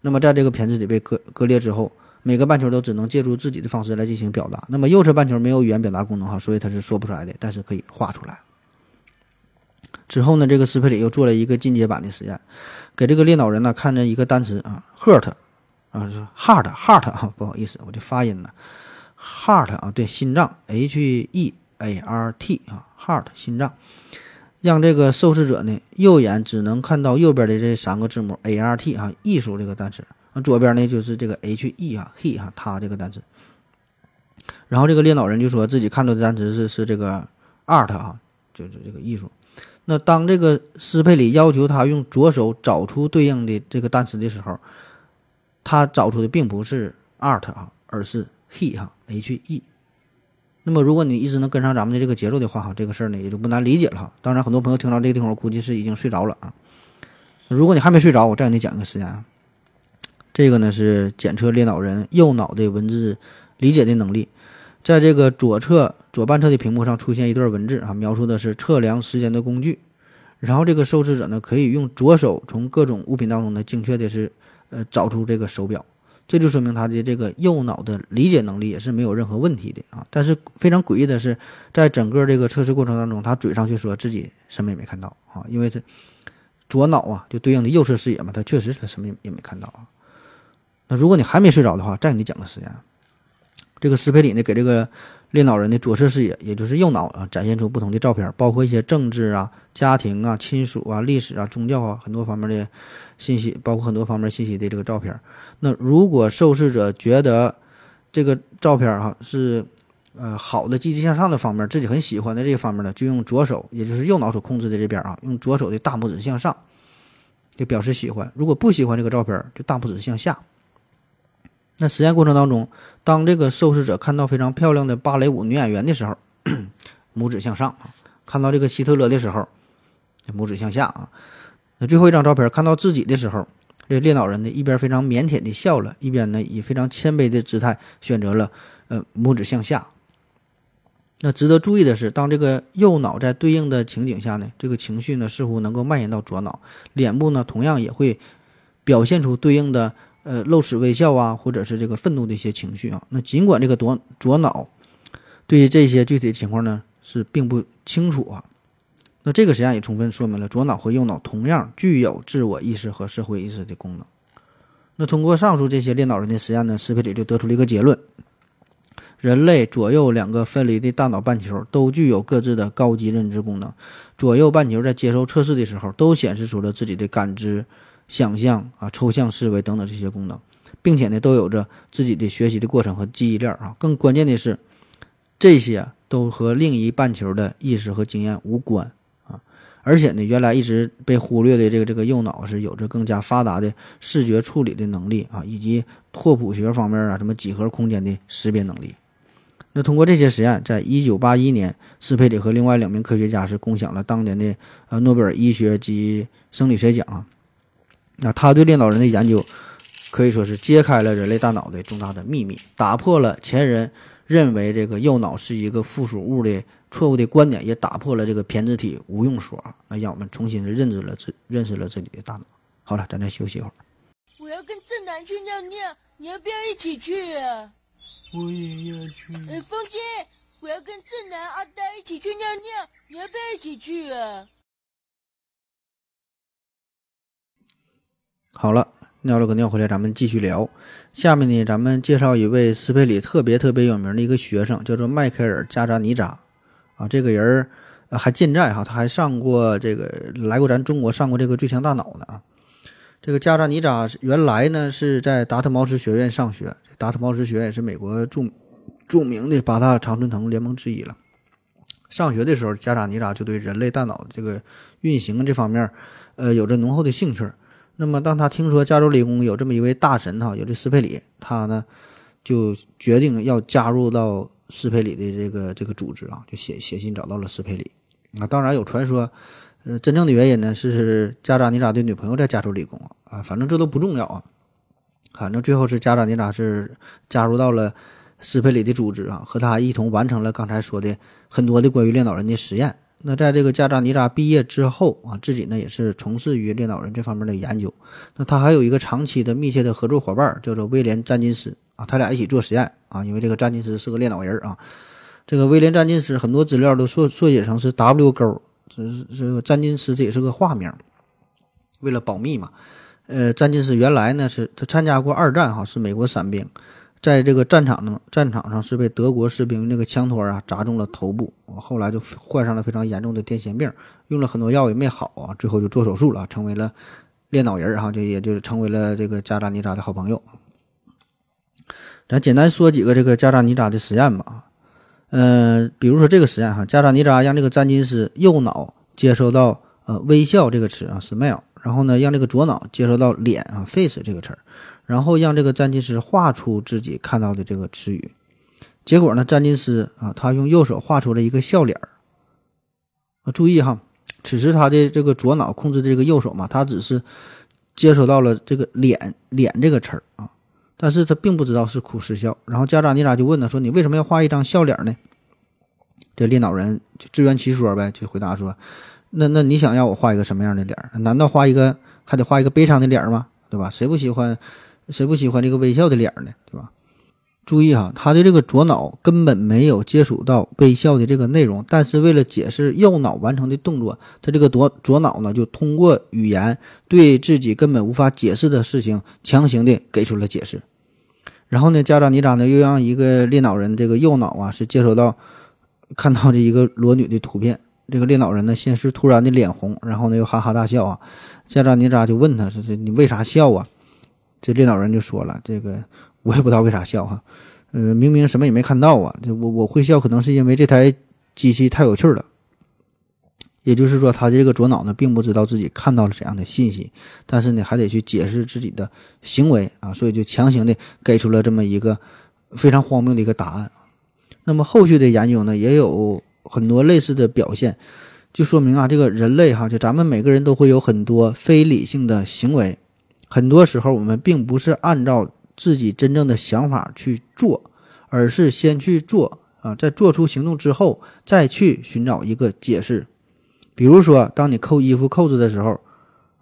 那么在这个片子里被割割裂之后，每个半球都只能借助自己的方式来进行表达。那么右侧半球没有语言表达功能哈，所以它是说不出来的，但是可以画出来。之后呢，这个斯佩里又做了一个进阶版的实验，给这个裂脑人呢看着一个单词啊，hurt。啊，是 heart heart 啊，不好意思，我的发音呢，heart 啊，对，心脏，h e a r t 啊，heart 心脏，让这个受试者呢，右眼只能看到右边的这三个字母 a r t 啊，艺术这个单词，啊，左边呢就是这个 h e 啊，he 啊，他这个单词。然后这个裂脑人就说自己看到的单词是是这个 art 啊，就是这个艺术。那当这个斯佩里要求他用左手找出对应的这个单词的时候，他找出的并不是 art 啊，而是 he 哈 h e。那么如果你一直能跟上咱们的这个节奏的话哈，这个事儿呢也就不难理解了哈。当然，很多朋友听到这个地方，估计是已经睡着了啊。如果你还没睡着，我再给你讲一个实验啊。这个呢是检测猎脑人右脑的文字理解的能力。在这个左侧左半侧的屏幕上出现一段文字啊，描述的是测量时间的工具。然后这个受试者呢，可以用左手从各种物品当中呢，精确的是呃找出这个手表。这就说明他的这个右脑的理解能力也是没有任何问题的啊。但是非常诡异的是，在整个这个测试过程当中，他嘴上却说自己什么也没看到啊，因为他左脑啊就对应的右侧视野嘛，他确实他什么也没看到啊。那如果你还没睡着的话，再给你讲个实验。这个斯佩里呢，给这个猎脑人的左侧视野，也就是右脑啊，展现出不同的照片，包括一些政治啊、家庭啊、亲属啊、历史啊、宗教啊很多方面的信息，包括很多方面信息的这个照片。那如果受试者觉得这个照片哈是呃好的、积极向上的方面，自己很喜欢的这个方面呢，就用左手，也就是右脑所控制的这边啊，用左手的大拇指向上，就表示喜欢。如果不喜欢这个照片，就大拇指向下。那实验过程当中，当这个受试者看到非常漂亮的芭蕾舞女演员的时候，拇指向上啊；看到这个希特勒的时候，拇指向下啊。那最后一张照片，看到自己的时候，这猎脑人呢一边非常腼腆地笑了，一边呢以非常谦卑的姿态选择了呃拇指向下。那值得注意的是，当这个右脑在对应的情景下呢，这个情绪呢似乎能够蔓延到左脑，脸部呢同样也会表现出对应的。呃，露齿微笑啊，或者是这个愤怒的一些情绪啊。那尽管这个左左脑对于这些具体情况呢是并不清楚啊。那这个实验也充分说明了左脑和右脑同样具有自我意识和社会意识的功能。那通过上述这些练脑人的实验呢，斯佩里就得出了一个结论：人类左右两个分离的大脑半球都具有各自的高级认知功能。左右半球在接受测试的时候，都显示出了自己的感知。想象啊，抽象思维等等这些功能，并且呢，都有着自己的学习的过程和记忆链啊。更关键的是，这些都和另一半球的意识和经验无关啊。而且呢，原来一直被忽略的这个这个右脑是有着更加发达的视觉处理的能力啊，以及拓扑学方面啊，什么几何空间的识别能力。那通过这些实验，在一九八一年，斯佩里和另外两名科学家是共享了当年的呃诺贝尔医学及生理学奖啊。那他对猎脑人的研究，可以说是揭开了人类大脑的重大的秘密，打破了前人认为这个右脑是一个附属物的错误的观点，也打破了这个偏执体无用说，那让我们重新的认知了自认识了自己的大脑。好了，咱再休息一会儿。我要跟正南去尿尿，你要不要一起去啊？我也要去。哎，风姐，我要跟正南、阿呆一起去尿尿，你要不要一起去啊？好了，尿了个尿回来，咱们继续聊。下面呢，咱们介绍一位斯佩里特别特别有名的一个学生，叫做迈克尔·加扎尼扎。啊，这个人儿还健在哈，他还上过这个来过咱中国上过这个《最强大脑》呢啊。这个加扎尼扎原来呢是在达特茅斯学院上学，达特茅斯学院是美国著著名的八大常春藤联盟之一了。上学的时候，加扎尼扎就对人类大脑这个运行这方面，呃，有着浓厚的兴趣。那么，当他听说加州理工有这么一位大神哈，有这斯佩里，他呢就决定要加入到斯佩里的这个这个组织啊，就写写信找到了斯佩里。啊，当然有传说，呃，真正的原因呢是加扎尼扎的女朋友在加州理工啊，啊反正这都不重要啊，反正最后是加扎尼扎是加入到了斯佩里的组织啊，和他一同完成了刚才说的很多的关于猎脑人的实验。那在这个加扎尼扎毕业之后啊，自己呢也是从事于猎脑人这方面的研究。那他还有一个长期的密切的合作伙伴，叫做威廉詹金斯啊，他俩一起做实验啊。因为这个詹金斯是个猎脑人啊，这个威廉詹金斯很多资料都缩缩写成是 W 勾，这是这个詹金斯这也是个化名。为了保密嘛，呃，詹金斯原来呢是他参加过二战哈，是美国伞兵。在这个战场上，战场上是被德国士兵那个枪托啊砸中了头部，后来就患上了非常严重的癫痫病，用了很多药也没好啊，最后就做手术了，成为了猎脑人哈，就也就是成为了这个加扎尼扎的好朋友。咱简单说几个这个加扎尼扎的实验吧，嗯，比如说这个实验哈，加扎尼扎让这个詹金斯右脑接收到呃微笑这个词啊 smile，然后呢让这个左脑接收到脸啊 face 这个词儿，然后让这个占金师画出自己看到的这个词语。结果呢，占金师啊，他用右手画出了一个笑脸儿。啊，注意哈，此时他的这个左脑控制这个右手嘛，他只是接收到了这个脸脸这个词儿啊，但是他并不知道是哭是笑。然后加扎尼扎就问他说：“你为什么要画一张笑脸呢？”这猎脑人就自圆其说呗，就回答说：“那那你想要我画一个什么样的脸？难道画一个还得画一个悲伤的脸吗？对吧？谁不喜欢谁不喜欢这个微笑的脸呢？对吧？”注意哈，他的这个左脑根本没有接触到微笑的这个内容，但是为了解释右脑完成的动作，他这个左左脑呢就通过语言对自己根本无法解释的事情强行的给出了解释。然后呢，家长尼扎呢又让一个猎脑人这个右脑啊是接收到看到的一个裸女的图片，这个猎脑人呢先是突然的脸红，然后呢又哈哈大笑啊。家长尼扎就问他说：“这你为啥笑啊？”这领导人就说了：“这个。”我也不知道为啥笑哈，呃，明明什么也没看到啊，我我会笑，可能是因为这台机器太有趣了。也就是说，他这个左脑呢，并不知道自己看到了怎样的信息，但是呢，还得去解释自己的行为啊，所以就强行的给出了这么一个非常荒谬的一个答案。那么后续的研究呢，也有很多类似的表现，就说明啊，这个人类哈，就咱们每个人都会有很多非理性的行为，很多时候我们并不是按照。自己真正的想法去做，而是先去做啊，在做出行动之后，再去寻找一个解释。比如说，当你扣衣服扣子的时候，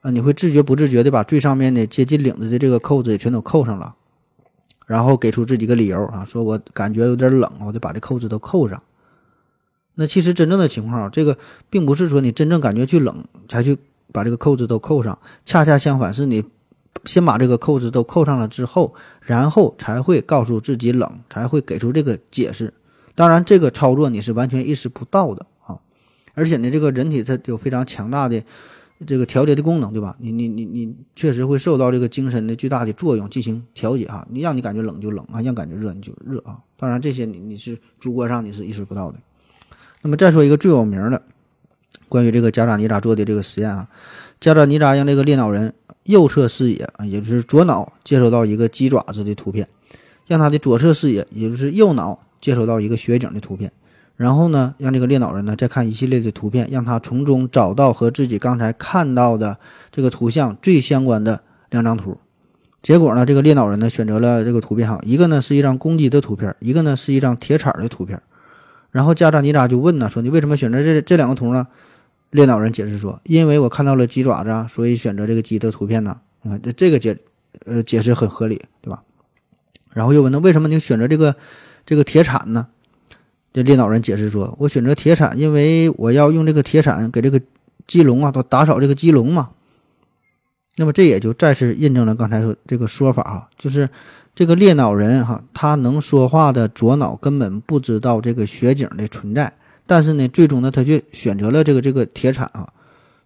啊，你会自觉不自觉的把最上面的接近领子的这个扣子也全都扣上了，然后给出自己一个理由啊，说我感觉有点冷，我得把这扣子都扣上。那其实真正的情况，这个并不是说你真正感觉去冷才去把这个扣子都扣上，恰恰相反，是你。先把这个扣子都扣上了之后，然后才会告诉自己冷，才会给出这个解释。当然，这个操作你是完全意识不到的啊！而且呢，这个人体它有非常强大的这个调节的功能，对吧？你你你你确实会受到这个精神的巨大的作用进行调节哈。你让你感觉冷就冷啊，让感觉热你就热啊。当然，这些你你是主观上你是意识不到的。那么再说一个最有名的关于这个加扎尼扎做的这个实验啊，加扎尼扎让这个猎脑人。右侧视野啊，也就是左脑接收到一个鸡爪子的图片，让他的左侧视野，也就是右脑接收到一个雪景的图片，然后呢，让这个猎脑人呢再看一系列的图片，让他从中找到和自己刚才看到的这个图像最相关的两张图。结果呢，这个猎脑人呢选择了这个图片哈，一个呢是一张公鸡的图片，一个呢是一张铁铲的图片。然后加扎尼扎就问呢，说你为什么选择这这两个图呢？猎脑人解释说：“因为我看到了鸡爪子，所以选择这个鸡的图片呢。啊，这这个解，呃，解释很合理，对吧？然后又问他为什么你选择这个这个铁铲呢？这猎脑人解释说：我选择铁铲，因为我要用这个铁铲给这个鸡笼啊，都打扫这个鸡笼嘛。那么这也就再次印证了刚才说这个说法啊，就是这个猎脑人哈，他能说话的左脑根本不知道这个雪景的存在。”但是呢，最终呢，他却选择了这个这个铁铲啊，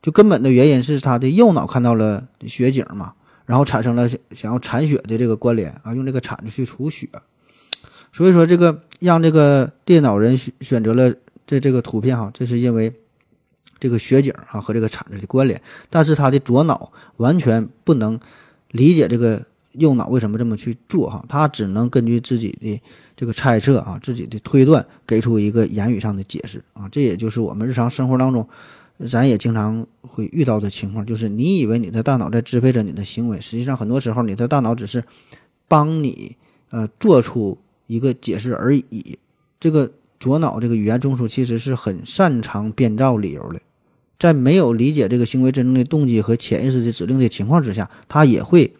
就根本的原因是他的右脑看到了雪景嘛，然后产生了想要铲雪的这个关联啊，用这个铲子去除雪，所以说这个让这个电脑人选择了这这个图片哈，这是因为这个雪景啊和这个铲子的关联，但是他的左脑完全不能理解这个。右脑为什么这么去做？哈，他只能根据自己的这个猜测啊，自己的推断，给出一个言语上的解释啊。这也就是我们日常生活当中，咱也经常会遇到的情况，就是你以为你的大脑在支配着你的行为，实际上很多时候你的大脑只是帮你呃做出一个解释而已。这个左脑这个语言中枢其实是很擅长编造理由的，在没有理解这个行为真正的动机和潜意识的指令的情况之下，他也会。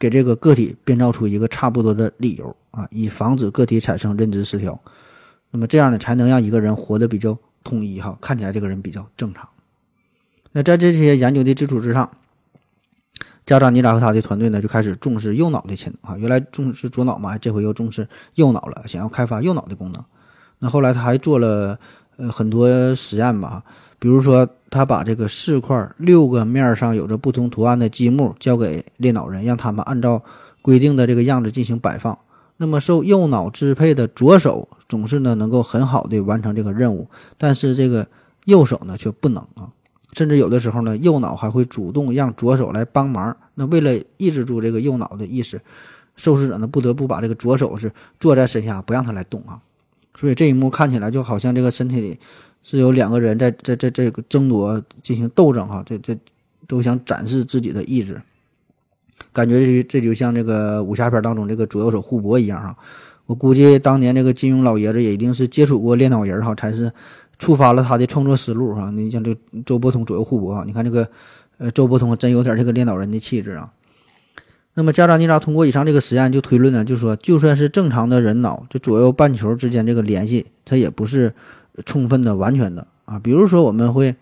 给这个个体编造出一个差不多的理由啊，以防止个体产生认知失调。那么这样呢，才能让一个人活得比较统一哈，看起来这个人比较正常。那在这些研究的基础之上，加扎尼扎和他的团队呢就开始重视右脑的潜能啊。原来重视左脑嘛，这回又重视右脑了，想要开发右脑的功能。那后来他还做了呃很多实验吧。比如说，他把这个四块六个面上有着不同图案的积木交给猎脑人，让他们按照规定的这个样子进行摆放。那么受右脑支配的左手总是呢能够很好的完成这个任务，但是这个右手呢却不能啊。甚至有的时候呢，右脑还会主动让左手来帮忙。那为了抑制住这个右脑的意识，受试者呢不得不把这个左手是坐在身下，不让他来动啊。所以这一幕看起来就好像这个身体里是有两个人在在在这个争夺进行斗争哈，这这都想展示自己的意志。感觉这这就像这个武侠片当中这个左右手互搏一样哈。我估计当年这个金庸老爷子也一定是接触过练脑人哈，才是。触发了他的创作思路哈，你像这周伯通左右互搏啊，你看这个，呃，周伯通真有点这个练脑人的气质啊。那么加扎尼扎通过以上这个实验就推论呢，就说就算是正常的人脑，这左右半球之间这个联系，它也不是充分的、完全的啊。比如说我们会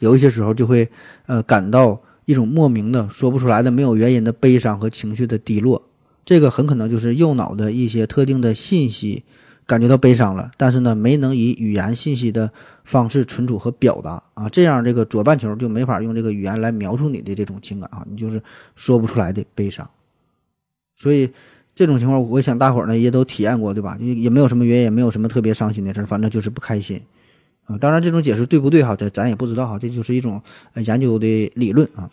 有一些时候就会呃感到一种莫名的、说不出来的、没有原因的悲伤和情绪的低落，这个很可能就是右脑的一些特定的信息。感觉到悲伤了，但是呢，没能以语言信息的方式存储和表达啊，这样这个左半球就没法用这个语言来描述你的这种情感啊，你就是说不出来的悲伤。所以这种情况，我想大伙儿呢也都体验过，对吧？也也没有什么原因，也没有什么特别伤心的事，反正就是不开心啊。当然，这种解释对不对哈，咱咱也不知道哈，这就是一种研究的理论啊。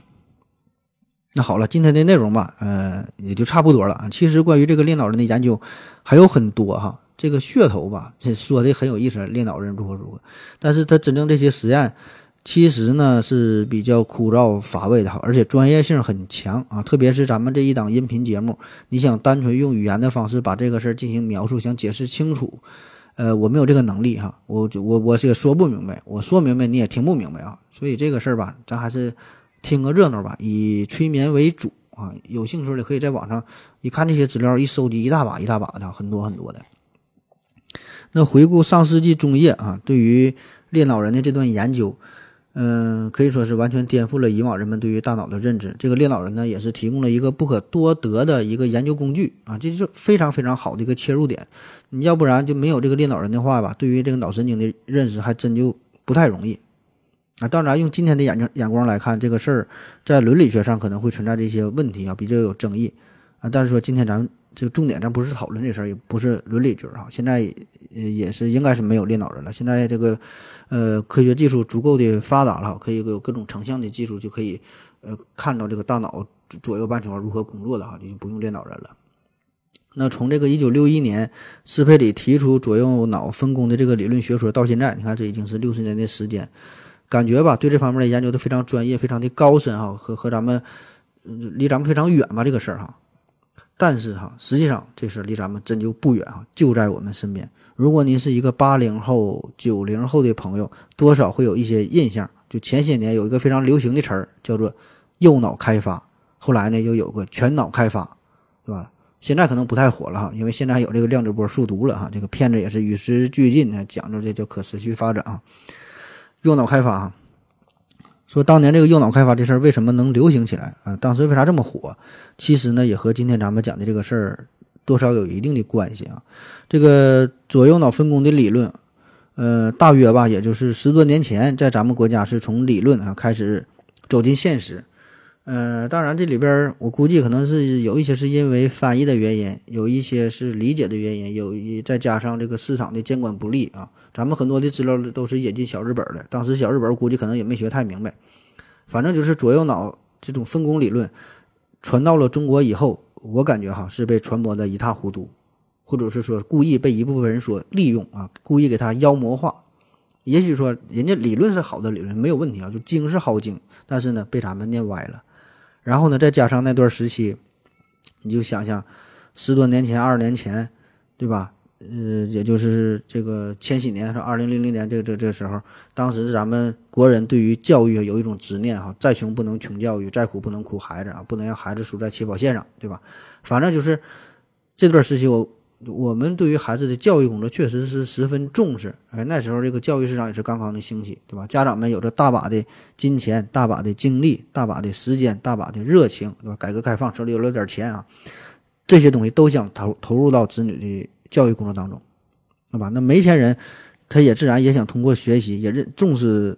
那好了，今天的内容吧，呃，也就差不多了啊。其实关于这个练脑人的研究还有很多哈。这个噱头吧，这说的很有意思，练脑人如何如何，但是他真正这些实验，其实呢是比较枯燥乏味的哈，而且专业性很强啊，特别是咱们这一档音频节目，你想单纯用语言的方式把这个事儿进行描述，想解释清楚，呃，我没有这个能力哈，我我我也说不明白，我说明白你也听不明白啊，所以这个事儿吧，咱还是听个热闹吧，以催眠为主啊，有兴趣的可以在网上一看这些资料，一收集一大把一大把的，很多很多的。那回顾上世纪中叶啊，对于裂脑人的这段研究，嗯，可以说是完全颠覆了以往人们对于大脑的认知。这个猎脑人呢，也是提供了一个不可多得的一个研究工具啊，这就是非常非常好的一个切入点。你要不然就没有这个猎脑人的话吧，对于这个脑神经的认识还真就不太容易啊。当然，用今天的眼睛眼光来看，这个事儿在伦理学上可能会存在这些问题啊，比较有争议啊。但是说今天咱们。这个重点咱不是讨论这事儿，也不是伦理局哈。现在呃也是应该是没有练脑人了。现在这个呃科学技术足够的发达了，可以有各种成像的技术，就可以呃看到这个大脑左右半球如何工作的哈，就不用练脑人了。那从这个一九六一年斯佩里提出左右脑分工的这个理论学说到现在，你看这已经是六十年的时间，感觉吧对这方面的研究都非常专业，非常的高深哈，和和咱们离咱们非常远吧这个事儿哈。但是哈，实际上这事离咱们真就不远啊，就在我们身边。如果您是一个八零后、九零后的朋友，多少会有一些印象。就前些年有一个非常流行的词儿，叫做“右脑开发”，后来呢又有个“全脑开发”，对吧？现在可能不太火了哈，因为现在有这个量子波速读了哈，这个片子也是与时俱进的，讲究这叫可持续发展啊。右脑开发哈。说当年这个右脑开发这事儿为什么能流行起来啊？当时为啥这么火？其实呢，也和今天咱们讲的这个事儿多少有一定的关系啊。这个左右脑分工的理论，呃，大约吧，也就是十多年前，在咱们国家是从理论啊开始走进现实。呃，当然这里边我估计可能是有一些是因为翻译的原因，有一些是理解的原因，有一再加上这个市场的监管不力啊。咱们很多的资料都是引进小日本的，当时小日本估计可能也没学太明白，反正就是左右脑这种分工理论传到了中国以后，我感觉哈是被传播的一塌糊涂，或者是说故意被一部分人所利用啊，故意给他妖魔化。也许说人家理论是好的理论没有问题啊，就精是好精，但是呢被咱们念歪了。然后呢再加上那段时期，你就想想十多年前、二十年前，对吧？呃，也就是这个千禧年，是二零零零年，这个这这时候，当时咱们国人对于教育有一种执念哈，再穷不能穷教育，再苦不能苦孩子啊，不能让孩子输在起跑线上，对吧？反正就是这段时期，我我们对于孩子的教育工作确实是十分重视。哎，那时候这个教育市场也是刚刚的兴起，对吧？家长们有着大把的金钱、大把的精力、大把的时间、大把的热情，对吧？改革开放手里有了点钱啊，这些东西都想投投入到子女的。教育工作当中，对吧？那没钱人，他也自然也想通过学习，也认重视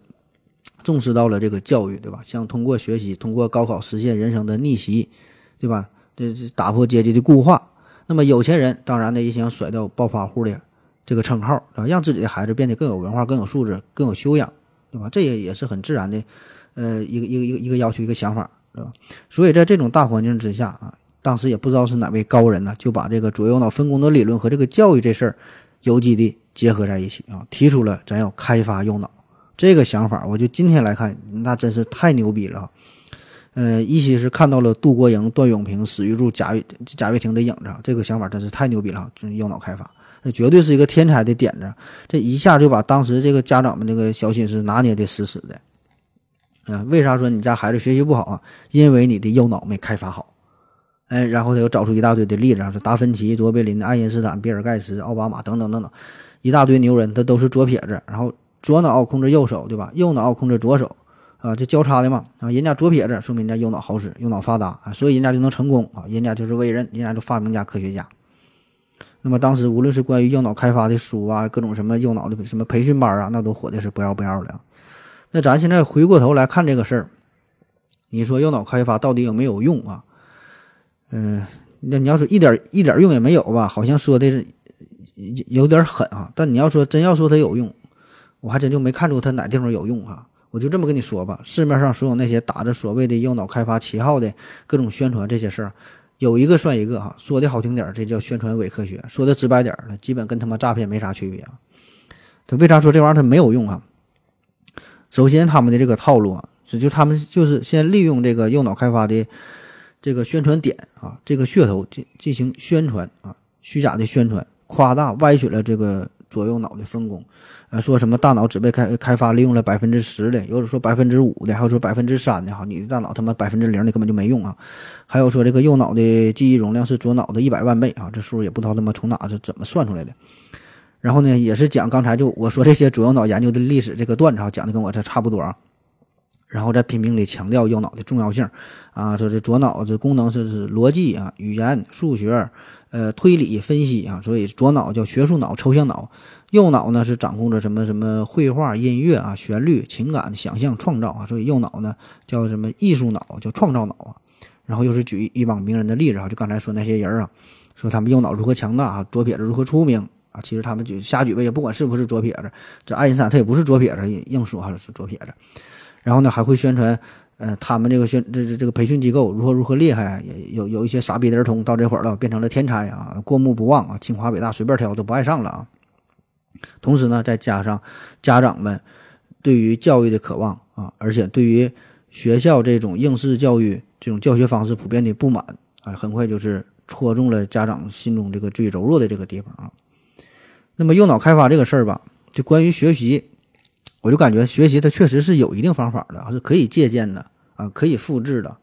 重视到了这个教育，对吧？想通过学习，通过高考实现人生的逆袭，对吧？这这打破阶级的固化。那么有钱人当然呢也想甩掉暴发户的这个称号，啊，让自己的孩子变得更有文化、更有素质、更有修养，对吧？这也也是很自然的，呃，一个一个一个一个要求一个想法，对吧？所以在这种大环境之下啊，当时也不知道是哪位高人呢，就把这个左右脑分工的理论和这个教育这事儿有机的结合在一起啊，提出了咱要开发右脑这个想法。我就今天来看，那真是太牛逼了。呃，一些是看到了杜国营、段永平、史玉柱、贾跃贾跃亭的影子，这个想法真是太牛逼了，就是右脑开发，那绝对是一个天才的点子，这一下就把当时这个家长们这个小心思拿捏的死死的。啊，为啥说你家孩子学习不好啊？因为你的右脑没开发好。哎，然后他又找出一大堆的例子啊，说达芬奇、卓别林、爱因斯坦、比尔盖茨、奥巴马等等等等，一大堆牛人，他都是左撇子，然后左脑控制右手，对吧？右脑控制左手。啊，这交叉的嘛，啊，人家左撇子，说明人家右脑好使，右脑发达啊，所以人家就能成功啊，人家就是伟人，人家就发明家、科学家。那么当时无论是关于右脑开发的书啊，各种什么右脑的什么培训班啊，那都火的是不要不要的。那咱现在回过头来看这个事儿，你说右脑开发到底有没有用啊？嗯，那你要说一点一点用也没有吧，好像说的是有点狠啊。但你要说真要说它有用，我还真就没看出它哪地方有用啊。我就这么跟你说吧，市面上所有那些打着所谓的右脑开发旗号的各种宣传这些事儿，有一个算一个哈。说的好听点儿，这叫宣传伪科学；说的直白点儿了，基本跟他妈诈骗没啥区别啊。他为啥说这玩意儿它没有用啊？首先，他们的这个套路啊，是就他们就是先利用这个右脑开发的这个宣传点啊，这个噱头进进行宣传啊，虚假的宣传，夸大歪曲了这个左右脑的分工。呃，说什么大脑只被开开发利用了百分之十的，有的说百分之五的，还有说百分之三的哈，你的大脑他妈百分之零的根本就没用啊！还有说这个右脑的记忆容量是左脑的一百万倍啊，这数也不知道他妈从哪是怎么算出来的。然后呢，也是讲刚才就我说这些左右脑研究的历史这个段子啊，讲的跟我这差不多啊。然后再拼命的强调右脑的重要性啊，说这左脑这功能是是逻辑啊、语言、数学。呃，推理分析啊，所以左脑叫学术脑、抽象脑，右脑呢是掌控着什么什么绘画、音乐啊、旋律、情感、想象、创造啊，所以右脑呢叫什么艺术脑，叫创造脑啊。然后又是举一帮名人的例子啊，就刚才说那些人啊，说他们右脑如何强大啊，左撇子如何出名啊，其实他们就瞎举呗，也不管是不是左撇子。这爱因斯坦他也不是左撇子，硬说还是左撇子。然后呢，还会宣传。呃，他们这个宣这这这个培训机构如何如何厉害，有有一些傻逼的儿童到这会儿了，变成了天才啊，过目不忘啊，清华北大随便挑都不爱上了啊。同时呢，再加上家长们对于教育的渴望啊，而且对于学校这种应试教育这种教学方式普遍的不满啊，很快就是戳中了家长心中这个最柔弱的这个地方啊。那么右脑开发这个事儿吧，就关于学习。我就感觉学习它确实是有一定方法的，是可以借鉴的啊，可以复制的，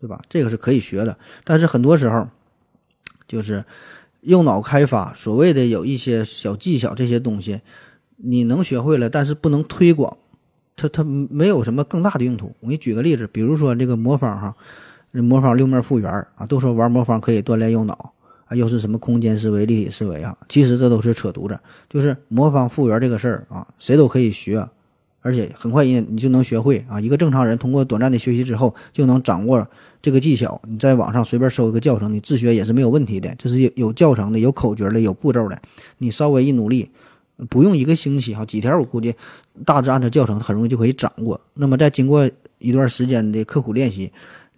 对吧？这个是可以学的。但是很多时候，就是右脑开发，所谓的有一些小技巧，这些东西你能学会了，但是不能推广，它它没有什么更大的用途。我给你举个例子，比如说这个魔方哈，魔方六面复原啊，都说玩魔方可以锻炼右脑。又是什么空间思维、立体思维啊？其实这都是扯犊子。就是魔方复原这个事儿啊，谁都可以学，而且很快你你就能学会啊。一个正常人通过短暂的学习之后，就能掌握这个技巧。你在网上随便搜一个教程，你自学也是没有问题的。这是有有教程的、有口诀的、有步骤的。你稍微一努力，不用一个星期哈，几天我估计大致按照教程很容易就可以掌握。那么在经过一段时间的刻苦练习。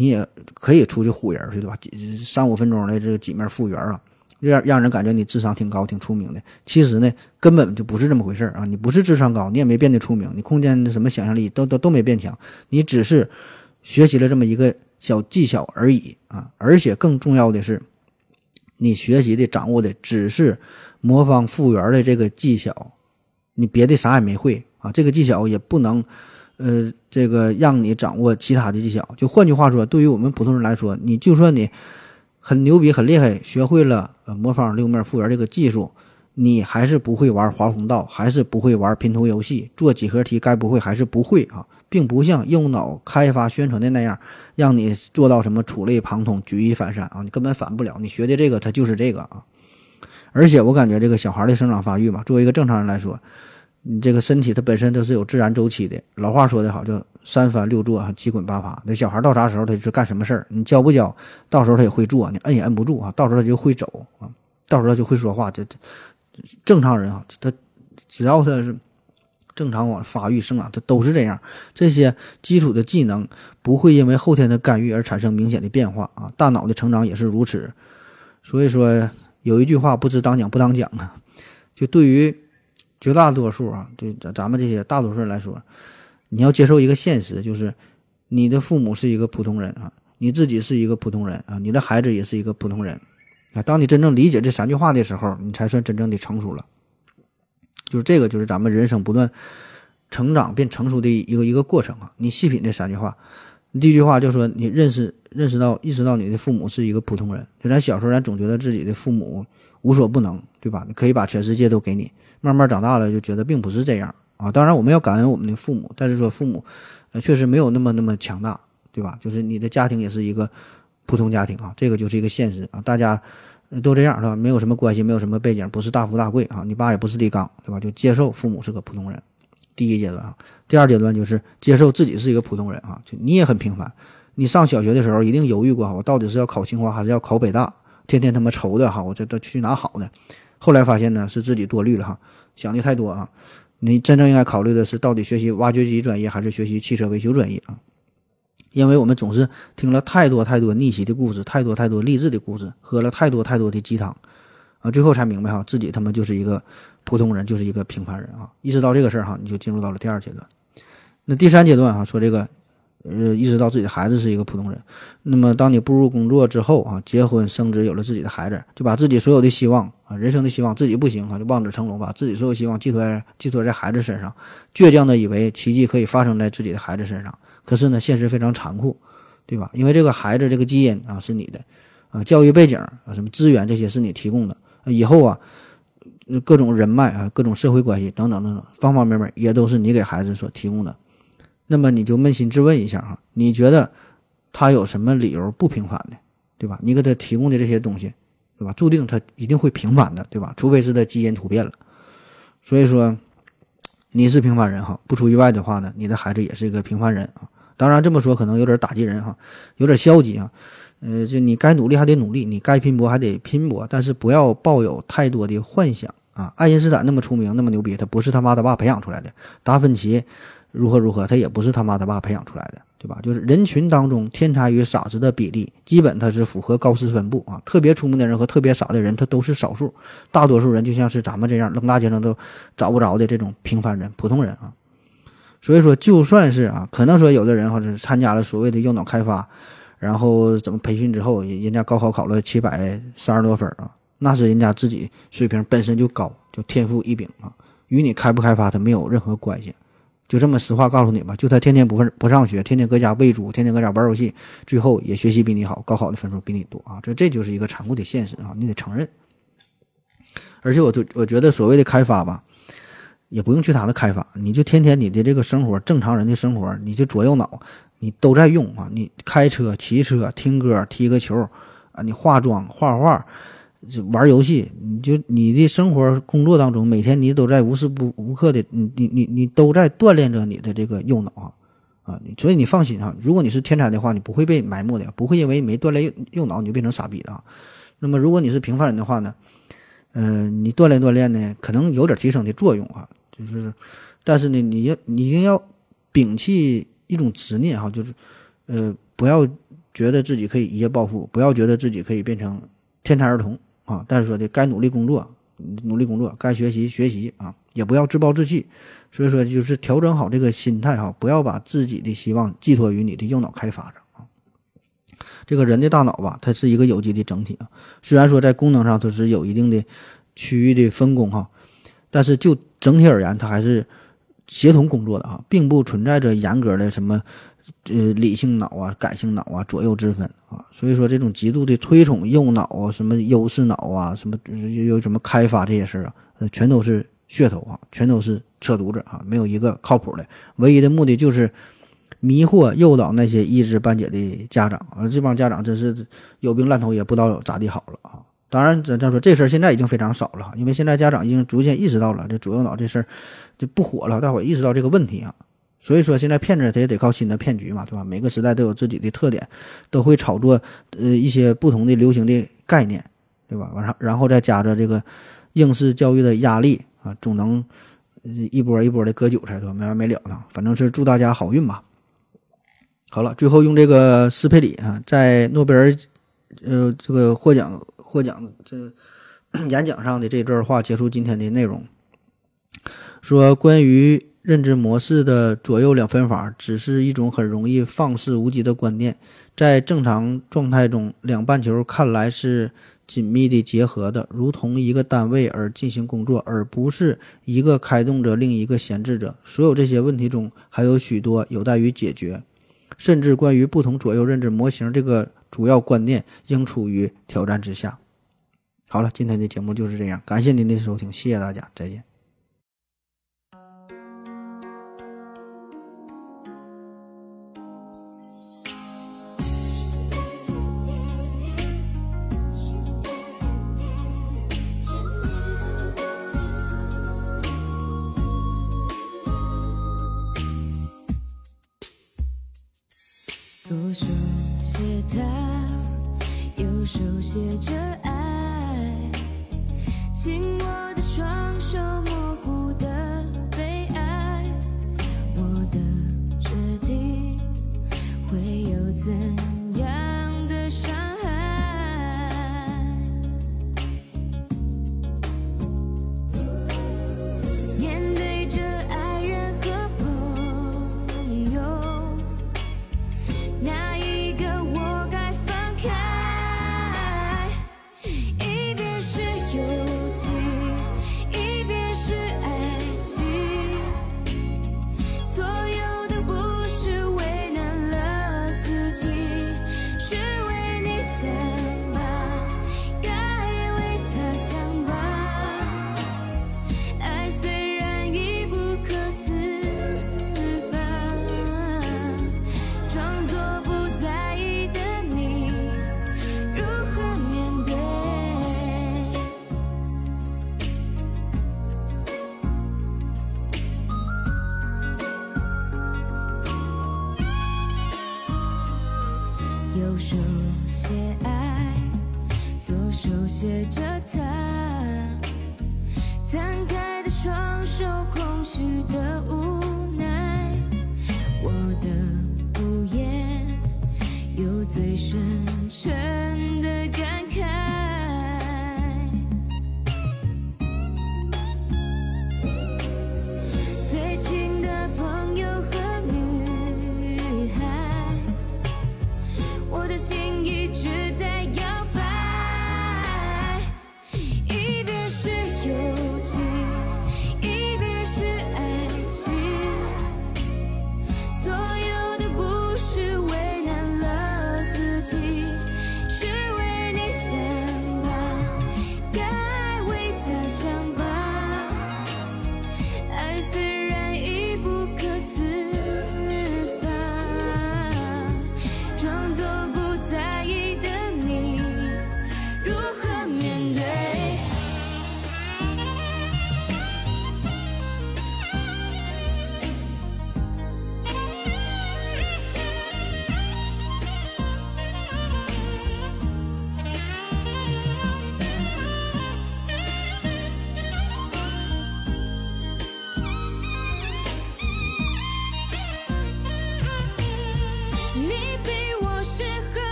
你也可以出去唬人去，对吧？三五分钟的这个几面复原啊，让让人感觉你智商挺高、挺出名的。其实呢，根本就不是这么回事啊！你不是智商高，你也没变得出名，你空间的什么想象力都都都没变强，你只是学习了这么一个小技巧而已啊！而且更重要的是，你学习的、掌握的只是魔方复原的这个技巧，你别的啥也没会啊！这个技巧也不能。呃，这个让你掌握其他的技巧，就换句话说，对于我们普通人来说，你就算你很牛逼、很厉害，学会了呃魔方六面复原这个技术，你还是不会玩华风道，还是不会玩拼图游戏，做几何题该不会还是不会啊，并不像右脑开发宣传的那样，让你做到什么触类旁通、举一反三啊，你根本反不了。你学的这个，它就是这个啊。而且我感觉这个小孩的生长发育嘛，作为一个正常人来说。你这个身体它本身都是有自然周期的，老话说得好，叫三翻六坐七滚八爬。那小孩到啥时候他就是干什么事儿，你教不教，到时候他也会做，你摁也摁不住啊，到时候他就会走啊，到时候他就会说话。这正常人啊，他只要他是正常往发育生长，他都是这样。这些基础的技能不会因为后天的干预而产生明显的变化啊。大脑的成长也是如此。所以说有一句话，不知当讲不当讲啊。就对于绝大多数啊，对咱咱们这些大多数人来说，你要接受一个现实，就是你的父母是一个普通人啊，你自己是一个普通人啊，你的孩子也是一个普通人啊。当你真正理解这三句话的时候，你才算真正的成熟了。就是这个，就是咱们人生不断成长变成熟的一个一个过程啊。你细品这三句话，第一句话就说你认识认识到意识到你的父母是一个普通人。就咱小时候，咱总觉得自己的父母无所不能，对吧？可以把全世界都给你。慢慢长大了，就觉得并不是这样啊。当然，我们要感恩我们的父母，但是说父母呃确实没有那么那么强大，对吧？就是你的家庭也是一个普通家庭啊，这个就是一个现实啊。大家都这样是吧？没有什么关系，没有什么背景，不是大富大贵啊。你爸也不是李刚，对吧？就接受父母是个普通人。第一阶段啊，第二阶段就是接受自己是一个普通人啊。就你也很平凡。你上小学的时候一定犹豫过，我到底是要考清华还是要考北大？天天他妈愁的哈，我这都去哪好呢？后来发现呢，是自己多虑了哈，想的太多啊。你真正应该考虑的是，到底学习挖掘机专业还是学习汽车维修专业啊？因为我们总是听了太多太多逆袭的故事，太多太多励志的故事，喝了太多太多的鸡汤啊，最后才明白哈，自己他妈就是一个普通人，就是一个平凡人啊。意识到这个事儿哈，你就进入到了第二阶段。那第三阶段哈，说这个。呃，意识到自己的孩子是一个普通人，那么当你步入工作之后啊，结婚生子，有了自己的孩子，就把自己所有的希望啊，人生的希望，自己不行啊，就望子成龙，把自己所有希望寄托在寄托在孩子身上，倔强的以为奇迹可以发生在自己的孩子身上。可是呢，现实非常残酷，对吧？因为这个孩子这个基因啊是你的，啊，教育背景啊，什么资源这些是你提供的，以后啊，各种人脉啊，各种社会关系等等等等，方方面面也都是你给孩子所提供的。那么你就扪心自问一下哈，你觉得他有什么理由不平凡的，对吧？你给他提供的这些东西，对吧？注定他一定会平凡的，对吧？除非是他基因突变了。所以说，你是平凡人哈，不出意外的话呢，你的孩子也是一个平凡人啊。当然这么说可能有点打击人哈，有点消极啊。呃，就你该努力还得努力，你该拼搏还得拼搏，但是不要抱有太多的幻想啊。爱因斯坦那么出名，那么牛逼，他不是他妈他爸培养出来的。达芬奇。如何如何，他也不是他妈他爸培养出来的，对吧？就是人群当中天才与傻子的比例，基本它是符合高斯分布啊。特别聪明的人和特别傻的人，他都是少数，大多数人就像是咱们这样扔大街上都找不着的这种平凡人、普通人啊。所以说，就算是啊，可能说有的人或者是参加了所谓的右脑开发，然后怎么培训之后，人家高考考了七百三十多分啊，那是人家自己水平本身就高，就天赋异禀啊，与你开不开发他没有任何关系。就这么实话告诉你吧，就他天天不不上学，天天搁家喂猪，天天搁家玩游戏，最后也学习比你好，高考的分数比你多啊！这这就是一个残酷的现实啊，你得承认。而且我就我觉得所谓的开发吧，也不用去他的开发，你就天天你的这个生活，正常人的生活，你就左右脑，你都在用啊！你开车、骑车、听歌、踢个球啊，你化妆、画画。就玩游戏，你就你的生活工作当中，每天你都在无时不无刻的，你你你你都在锻炼着你的这个右脑啊啊！所以你放心啊，如果你是天才的话，你不会被埋没的，不会因为没锻炼右右脑你就变成傻逼的啊。那么如果你是平凡人的话呢，嗯，你锻炼锻炼呢，可能有点提升的作用啊，就是，但是呢，你要你一定要摒弃一种执念哈，就是呃，不要觉得自己可以一夜暴富，不要觉得自己可以变成天才儿童。啊，但是说的该努力工作，努力工作，该学习学习啊，也不要自暴自弃。所以说，就是调整好这个心态哈，不要把自己的希望寄托于你的右脑开发上啊。这个人的大脑吧，它是一个有机的整体啊。虽然说在功能上它是有一定的区域的分工哈，但是就整体而言，它还是协同工作的啊，并不存在着严格的什么。呃，理性脑啊，感性脑啊，左右之分啊，所以说这种极度的推崇右脑啊，什么优势脑啊，什么又有什么开发这些事儿啊，呃，全都是噱头啊，全都是扯犊子啊，没有一个靠谱的。唯一的目的就是迷惑诱导那些一知半解的家长啊，这帮家长真是有病烂头，也不知道咋地好了啊。当然，咱再说这事儿现在已经非常少了，因为现在家长已经逐渐意识到了这左右脑这事儿就不火了，大伙意识到这个问题啊。所以说，现在骗子他也得靠新的骗局嘛，对吧？每个时代都有自己的特点，都会炒作呃一些不同的流行的概念，对吧？完上，然后再加着这个应试教育的压力啊，总能一波一波的割韭菜，都没完没了的。反正是祝大家好运吧。好了，最后用这个斯佩里啊，在诺贝尔呃这个获奖获奖这 演讲上的这段话结束今天的内容，说关于认知模式的左右两分法，只是一种很容易放肆无极的观念。在正常状态中，两半球看来是紧密的结合的，如同一个单位而进行工作，而不是一个开动着，另一个闲置着。所有这些问题中，还有许多有待于解决。甚至关于不同左右认知模型这个主要观念，应处于挑战之下。好了，今天的节目就是这样，感谢您的收听，谢谢大家，再见。左手写他，右手写着爱，